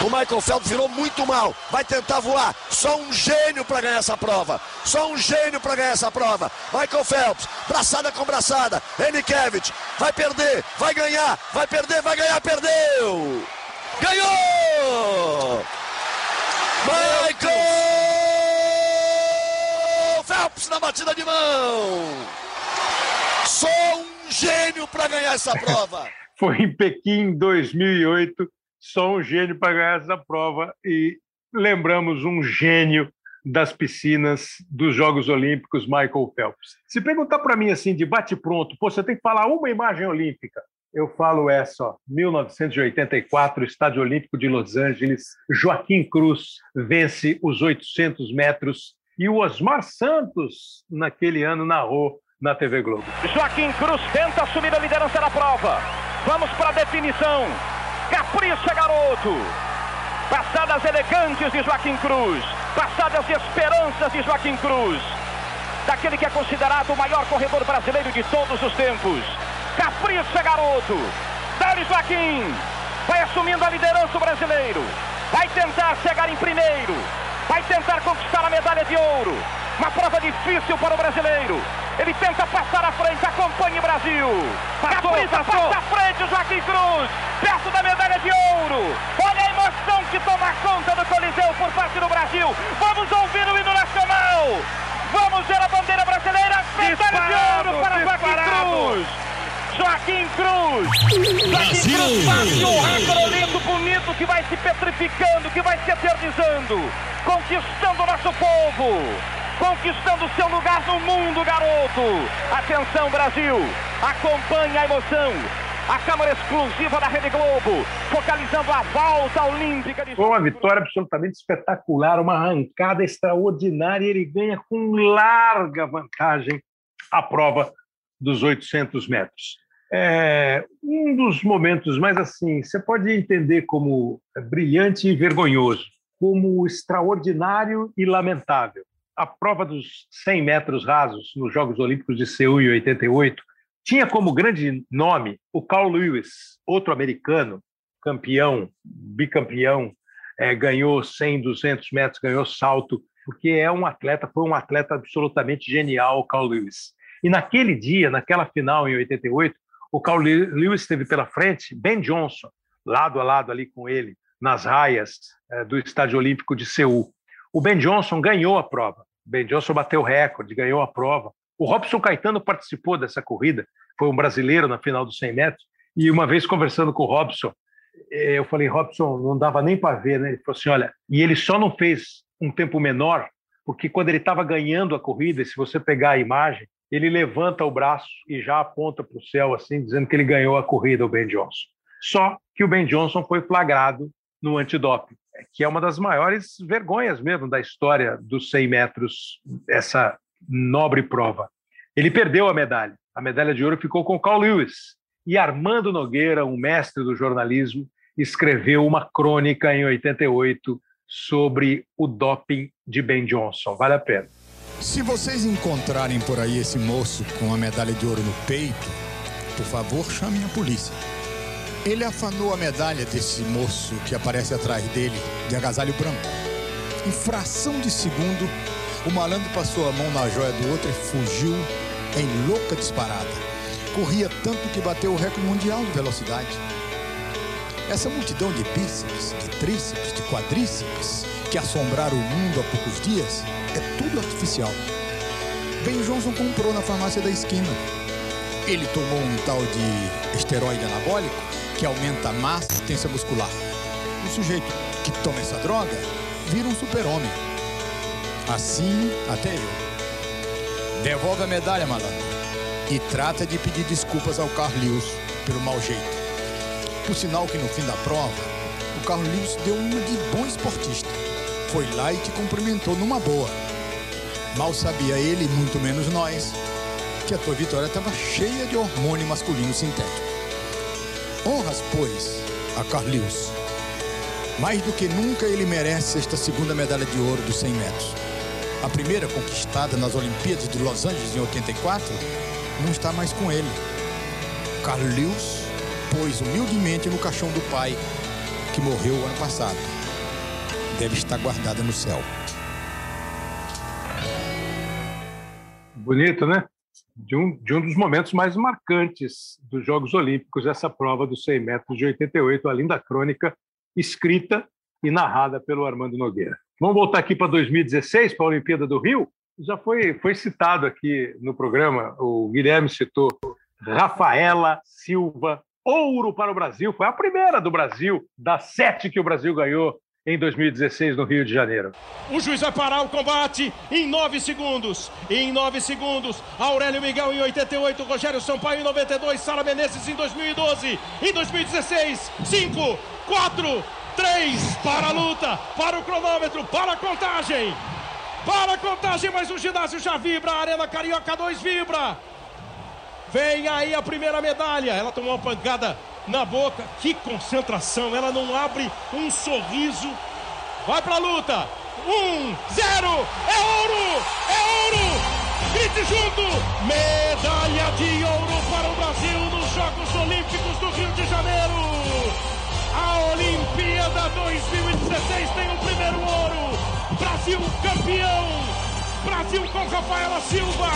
[SPEAKER 10] O Michael Phelps virou muito mal. Vai tentar voar. Só um gênio para ganhar essa prova. Só um gênio para ganhar essa prova. Michael Phelps, braçada com braçada. Enikevich vai perder, vai ganhar, vai perder, vai ganhar, perdeu. Ganhou! Phelps na batida de mão. Sou um gênio para ganhar essa prova.
[SPEAKER 1] Foi em Pequim 2008. Sou um gênio para ganhar essa prova e lembramos um gênio das piscinas dos Jogos Olímpicos, Michael Phelps. Se perguntar para mim assim, de bate-pronto, pô, você tem que falar uma imagem olímpica, eu falo essa, ó, 1984, Estádio Olímpico de Los Angeles, Joaquim Cruz vence os 800 metros e o Osmar Santos, naquele ano, narrou na TV Globo.
[SPEAKER 11] Joaquim Cruz tenta assumir a liderança da prova. Vamos para a definição. Capricha, garoto. Passadas elegantes de Joaquim Cruz. Passadas esperanças de Joaquim Cruz. Daquele que é considerado o maior corredor brasileiro de todos os tempos. Capricha, garoto. Dá-lhe Joaquim. Vai assumindo a liderança brasileiro. Vai tentar chegar em primeiro. Vai tentar conquistar a medalha de ouro. Uma prova difícil para o brasileiro. Ele tenta passar à frente, acompanhe Brasil. Passou, Capricha, passou. passa à frente o Joaquim Cruz, perto da medalha de ouro. Olha a emoção que toma conta do Coliseu por parte do Brasil. Vamos ouvir o hino nacional. Vamos ver a bandeira brasileira, medalha de ouro para disparado. Joaquim Cruz. Joaquim Cruz. Joaquim Cruz bate um recorde bonito que vai se petrificando, que vai se eternizando, conquistando o nosso povo conquistando seu lugar no mundo, garoto. Atenção, Brasil, acompanhe a emoção. A câmera exclusiva da Rede Globo, focalizando a volta olímpica de.
[SPEAKER 1] Foi uma vitória absolutamente espetacular, uma arrancada extraordinária. Ele ganha com larga vantagem a prova dos 800 metros. É um dos momentos mais assim, você pode entender como brilhante e vergonhoso, como extraordinário e lamentável a prova dos 100 metros rasos nos Jogos Olímpicos de Seul em 88 tinha como grande nome o Carl Lewis, outro americano, campeão, bicampeão, é, ganhou 100, 200 metros, ganhou salto, porque é um atleta, foi um atleta absolutamente genial, o Carl Lewis. E naquele dia, naquela final em 88, o Carl Lewis esteve pela frente, Ben Johnson, lado a lado ali com ele, nas raias é, do Estádio Olímpico de Seul. O Ben Johnson ganhou a prova. Ben Johnson bateu o recorde, ganhou a prova. O Robson Caetano participou dessa corrida, foi um brasileiro na final dos 100 metros. E uma vez conversando com o Robson, eh, eu falei, Robson, não dava nem para ver, né? Ele falou assim: olha, e ele só não fez um tempo menor, porque quando ele estava ganhando a corrida, se você pegar a imagem, ele levanta o braço e já aponta para o céu, assim, dizendo que ele ganhou a corrida, o Ben Johnson. Só que o Ben Johnson foi flagrado no antidoping que é uma das maiores vergonhas mesmo da história dos 100 metros, essa nobre prova. Ele perdeu a medalha. A medalha de ouro ficou com Carl Lewis. E Armando Nogueira, um mestre do jornalismo, escreveu uma crônica em 88 sobre o doping de Ben Johnson. Vale a pena.
[SPEAKER 12] Se vocês encontrarem por aí esse moço com a medalha de ouro no peito, por favor, chamem a polícia. Ele afanou a medalha desse moço que aparece atrás dele, de agasalho branco. Em fração de segundo, o malandro passou a mão na joia do outro e fugiu em louca disparada. Corria tanto que bateu o recorde mundial de velocidade. Essa multidão de bíceps, de tríceps, de quadríceps que assombraram o mundo há poucos dias é tudo artificial. Ben Johnson comprou na farmácia da esquina. Ele tomou um tal de esteroide anabólico que aumenta a massa e potência muscular. O sujeito que toma essa droga vira um super-homem. Assim, até eu. Devolve a medalha, malandro. E trata de pedir desculpas ao Carlinhos pelo mau jeito. Por sinal que no fim da prova, o Carlinhos deu uma de bom esportista. Foi lá e te cumprimentou numa boa. Mal sabia ele, muito menos nós, que a tua vitória estava cheia de hormônio masculino sintético. Honras, pois, a Carlius. Mais do que nunca ele merece esta segunda medalha de ouro dos 100 metros. A primeira conquistada nas Olimpíadas de Los Angeles em 84 não está mais com ele. Carlius pôs humildemente no caixão do pai, que morreu ano passado. Deve estar guardada no céu.
[SPEAKER 1] Bonito, né? de um, de um dos momentos mais marcantes dos Jogos Olímpicos, essa prova dos 100 metros de 88, a linda crônica escrita e narrada pelo Armando Nogueira. Vamos voltar aqui para 2016, para a Olimpíada do Rio. Já foi, foi citado aqui no programa, o Guilherme citou Rafaela Silva, ouro para o Brasil. Foi a primeira do Brasil, das sete que o Brasil ganhou em 2016 no Rio de Janeiro.
[SPEAKER 13] O juiz vai parar o combate em 9 segundos. Em 9 segundos, Aurélio Miguel em 88, Rogério Sampaio em 92, Sara Menezes em 2012. Em 2016, 5, 4, 3, para a luta, para o cronômetro, para a contagem. Para a contagem, mas o ginásio já vibra, a Arena Carioca 2 vibra. Vem aí a primeira medalha. Ela tomou uma pancada na boca. Que concentração. Ela não abre um sorriso. Vai pra luta. Um, zero. É ouro. É ouro. Grite junto. Medalha de ouro para o Brasil nos Jogos Olímpicos do Rio de Janeiro. A Olimpíada 2016 tem o primeiro ouro. Brasil campeão. Brasil com Rafaela Silva,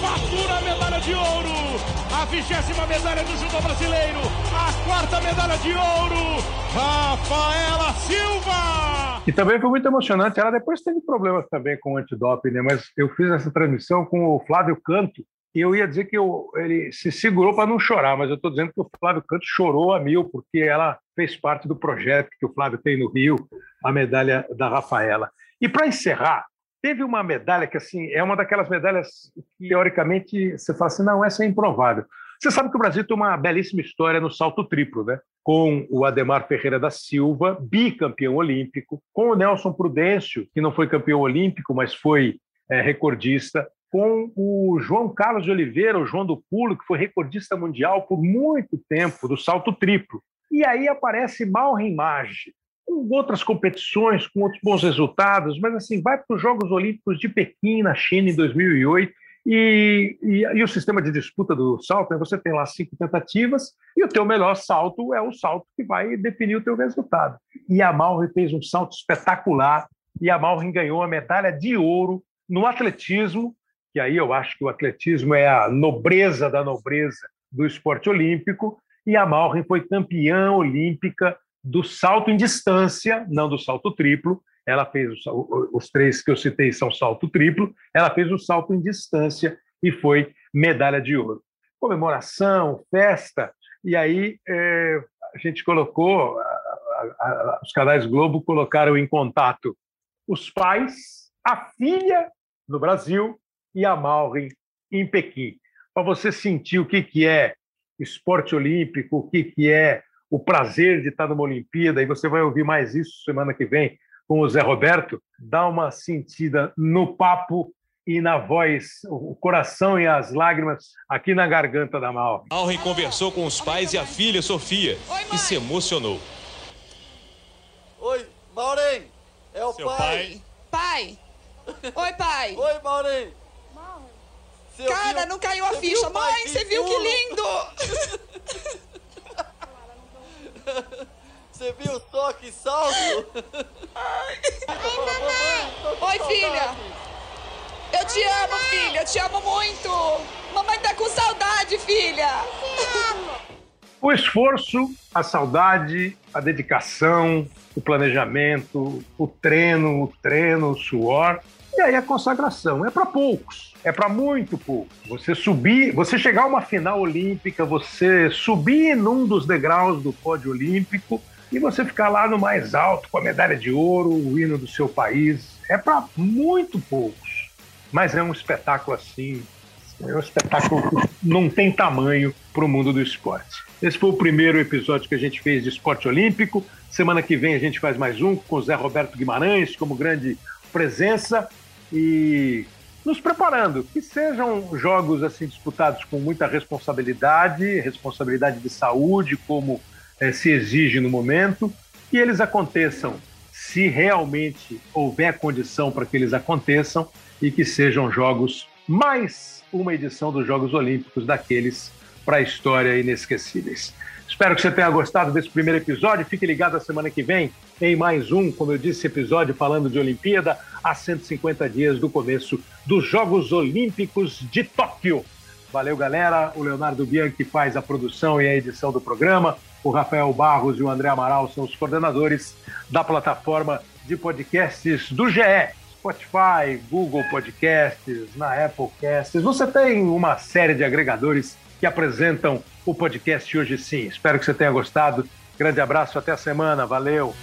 [SPEAKER 13] fatura a medalha de ouro, a vigésima medalha do judô brasileiro, a quarta medalha de ouro, Rafaela Silva!
[SPEAKER 1] E também foi muito emocionante, ela depois teve problemas também com o antidoping, né? mas eu fiz essa transmissão com o Flávio Canto, e eu ia dizer que eu, ele se segurou para não chorar, mas eu estou dizendo que o Flávio Canto chorou a mil, porque ela fez parte do projeto que o Flávio tem no Rio, a medalha da Rafaela. E para encerrar, Teve uma medalha que, assim, é uma daquelas medalhas que, teoricamente, você fala assim, não, essa é improvável. Você sabe que o Brasil tem uma belíssima história no salto triplo, né? Com o Ademar Ferreira da Silva, bicampeão olímpico, com o Nelson Prudêncio, que não foi campeão olímpico, mas foi é, recordista, com o João Carlos de Oliveira, o João do Pulo, que foi recordista mundial por muito tempo do salto triplo. E aí aparece Malrin Maggi, com outras competições, com outros bons resultados, mas assim, vai para os Jogos Olímpicos de Pequim, na China, em 2008, e, e, e, o sistema de disputa do salto é você tem lá cinco tentativas e o teu melhor salto é o salto que vai definir o teu resultado. E a Malrin fez um salto espetacular e a Malrin ganhou a medalha de ouro no atletismo, que aí eu acho que o atletismo é a nobreza da nobreza do esporte olímpico, e a Malrin foi campeã olímpica do salto em distância, não do salto triplo. Ela fez os três que eu citei são salto triplo. Ela fez o salto em distância e foi medalha de ouro. Comemoração, festa. E aí é, a gente colocou, a, a, os canais Globo colocaram em contato os pais, a filha no Brasil e a Malrin em Pequim, para você sentir o que, que é esporte olímpico, o que, que é o prazer de estar numa Olimpíada, e você vai ouvir mais isso semana que vem com o Zé Roberto, dá uma sentida no papo e na voz, o coração e as lágrimas aqui na garganta da Mal.
[SPEAKER 13] Alren conversou com os pais e a filha Sofia, que se emocionou.
[SPEAKER 14] Oi, Maureen, é o
[SPEAKER 15] Seu
[SPEAKER 14] pai.
[SPEAKER 15] Pai. Oi, pai.
[SPEAKER 14] Oi, Maureen.
[SPEAKER 15] Cara, não caiu a ficha. Mãe, você viu que lindo?
[SPEAKER 14] Você viu o toque e salto?
[SPEAKER 15] Oi, filha. Eu te amo, filha. Eu te amo muito. Mamãe tá com saudade, filha.
[SPEAKER 1] O esforço, a saudade, a dedicação, o planejamento, o treino, o treino, o suor e aí a consagração. É para poucos, é para muito pouco. Você subir, você chegar a uma final olímpica, você subir num dos degraus do pódio olímpico e você ficar lá no mais alto com a medalha de ouro, o hino do seu país, é para muito poucos. Mas é um espetáculo assim, é um espetáculo que não tem tamanho para o mundo do esporte. Esse foi o primeiro episódio que a gente fez de esporte olímpico. Semana que vem a gente faz mais um com o Zé Roberto Guimarães como grande presença e nos preparando, que sejam jogos assim disputados com muita responsabilidade, responsabilidade de saúde, como é, se exige no momento, que eles aconteçam se realmente houver condição para que eles aconteçam e que sejam jogos mais uma edição dos Jogos Olímpicos daqueles para a história inesquecíveis. Espero que você tenha gostado desse primeiro episódio. Fique ligado a semana que vem em mais um, como eu disse, episódio falando de Olimpíada a 150 dias do começo dos Jogos Olímpicos de Tóquio. Valeu, galera. O Leonardo Bianchi faz a produção e a edição do programa. O Rafael Barros e o André Amaral são os coordenadores da plataforma de podcasts do GE. Spotify, Google Podcasts, na Apple Casts. Você tem uma série de agregadores que apresentam o podcast hoje sim. Espero que você tenha gostado. Grande abraço, até a semana. Valeu!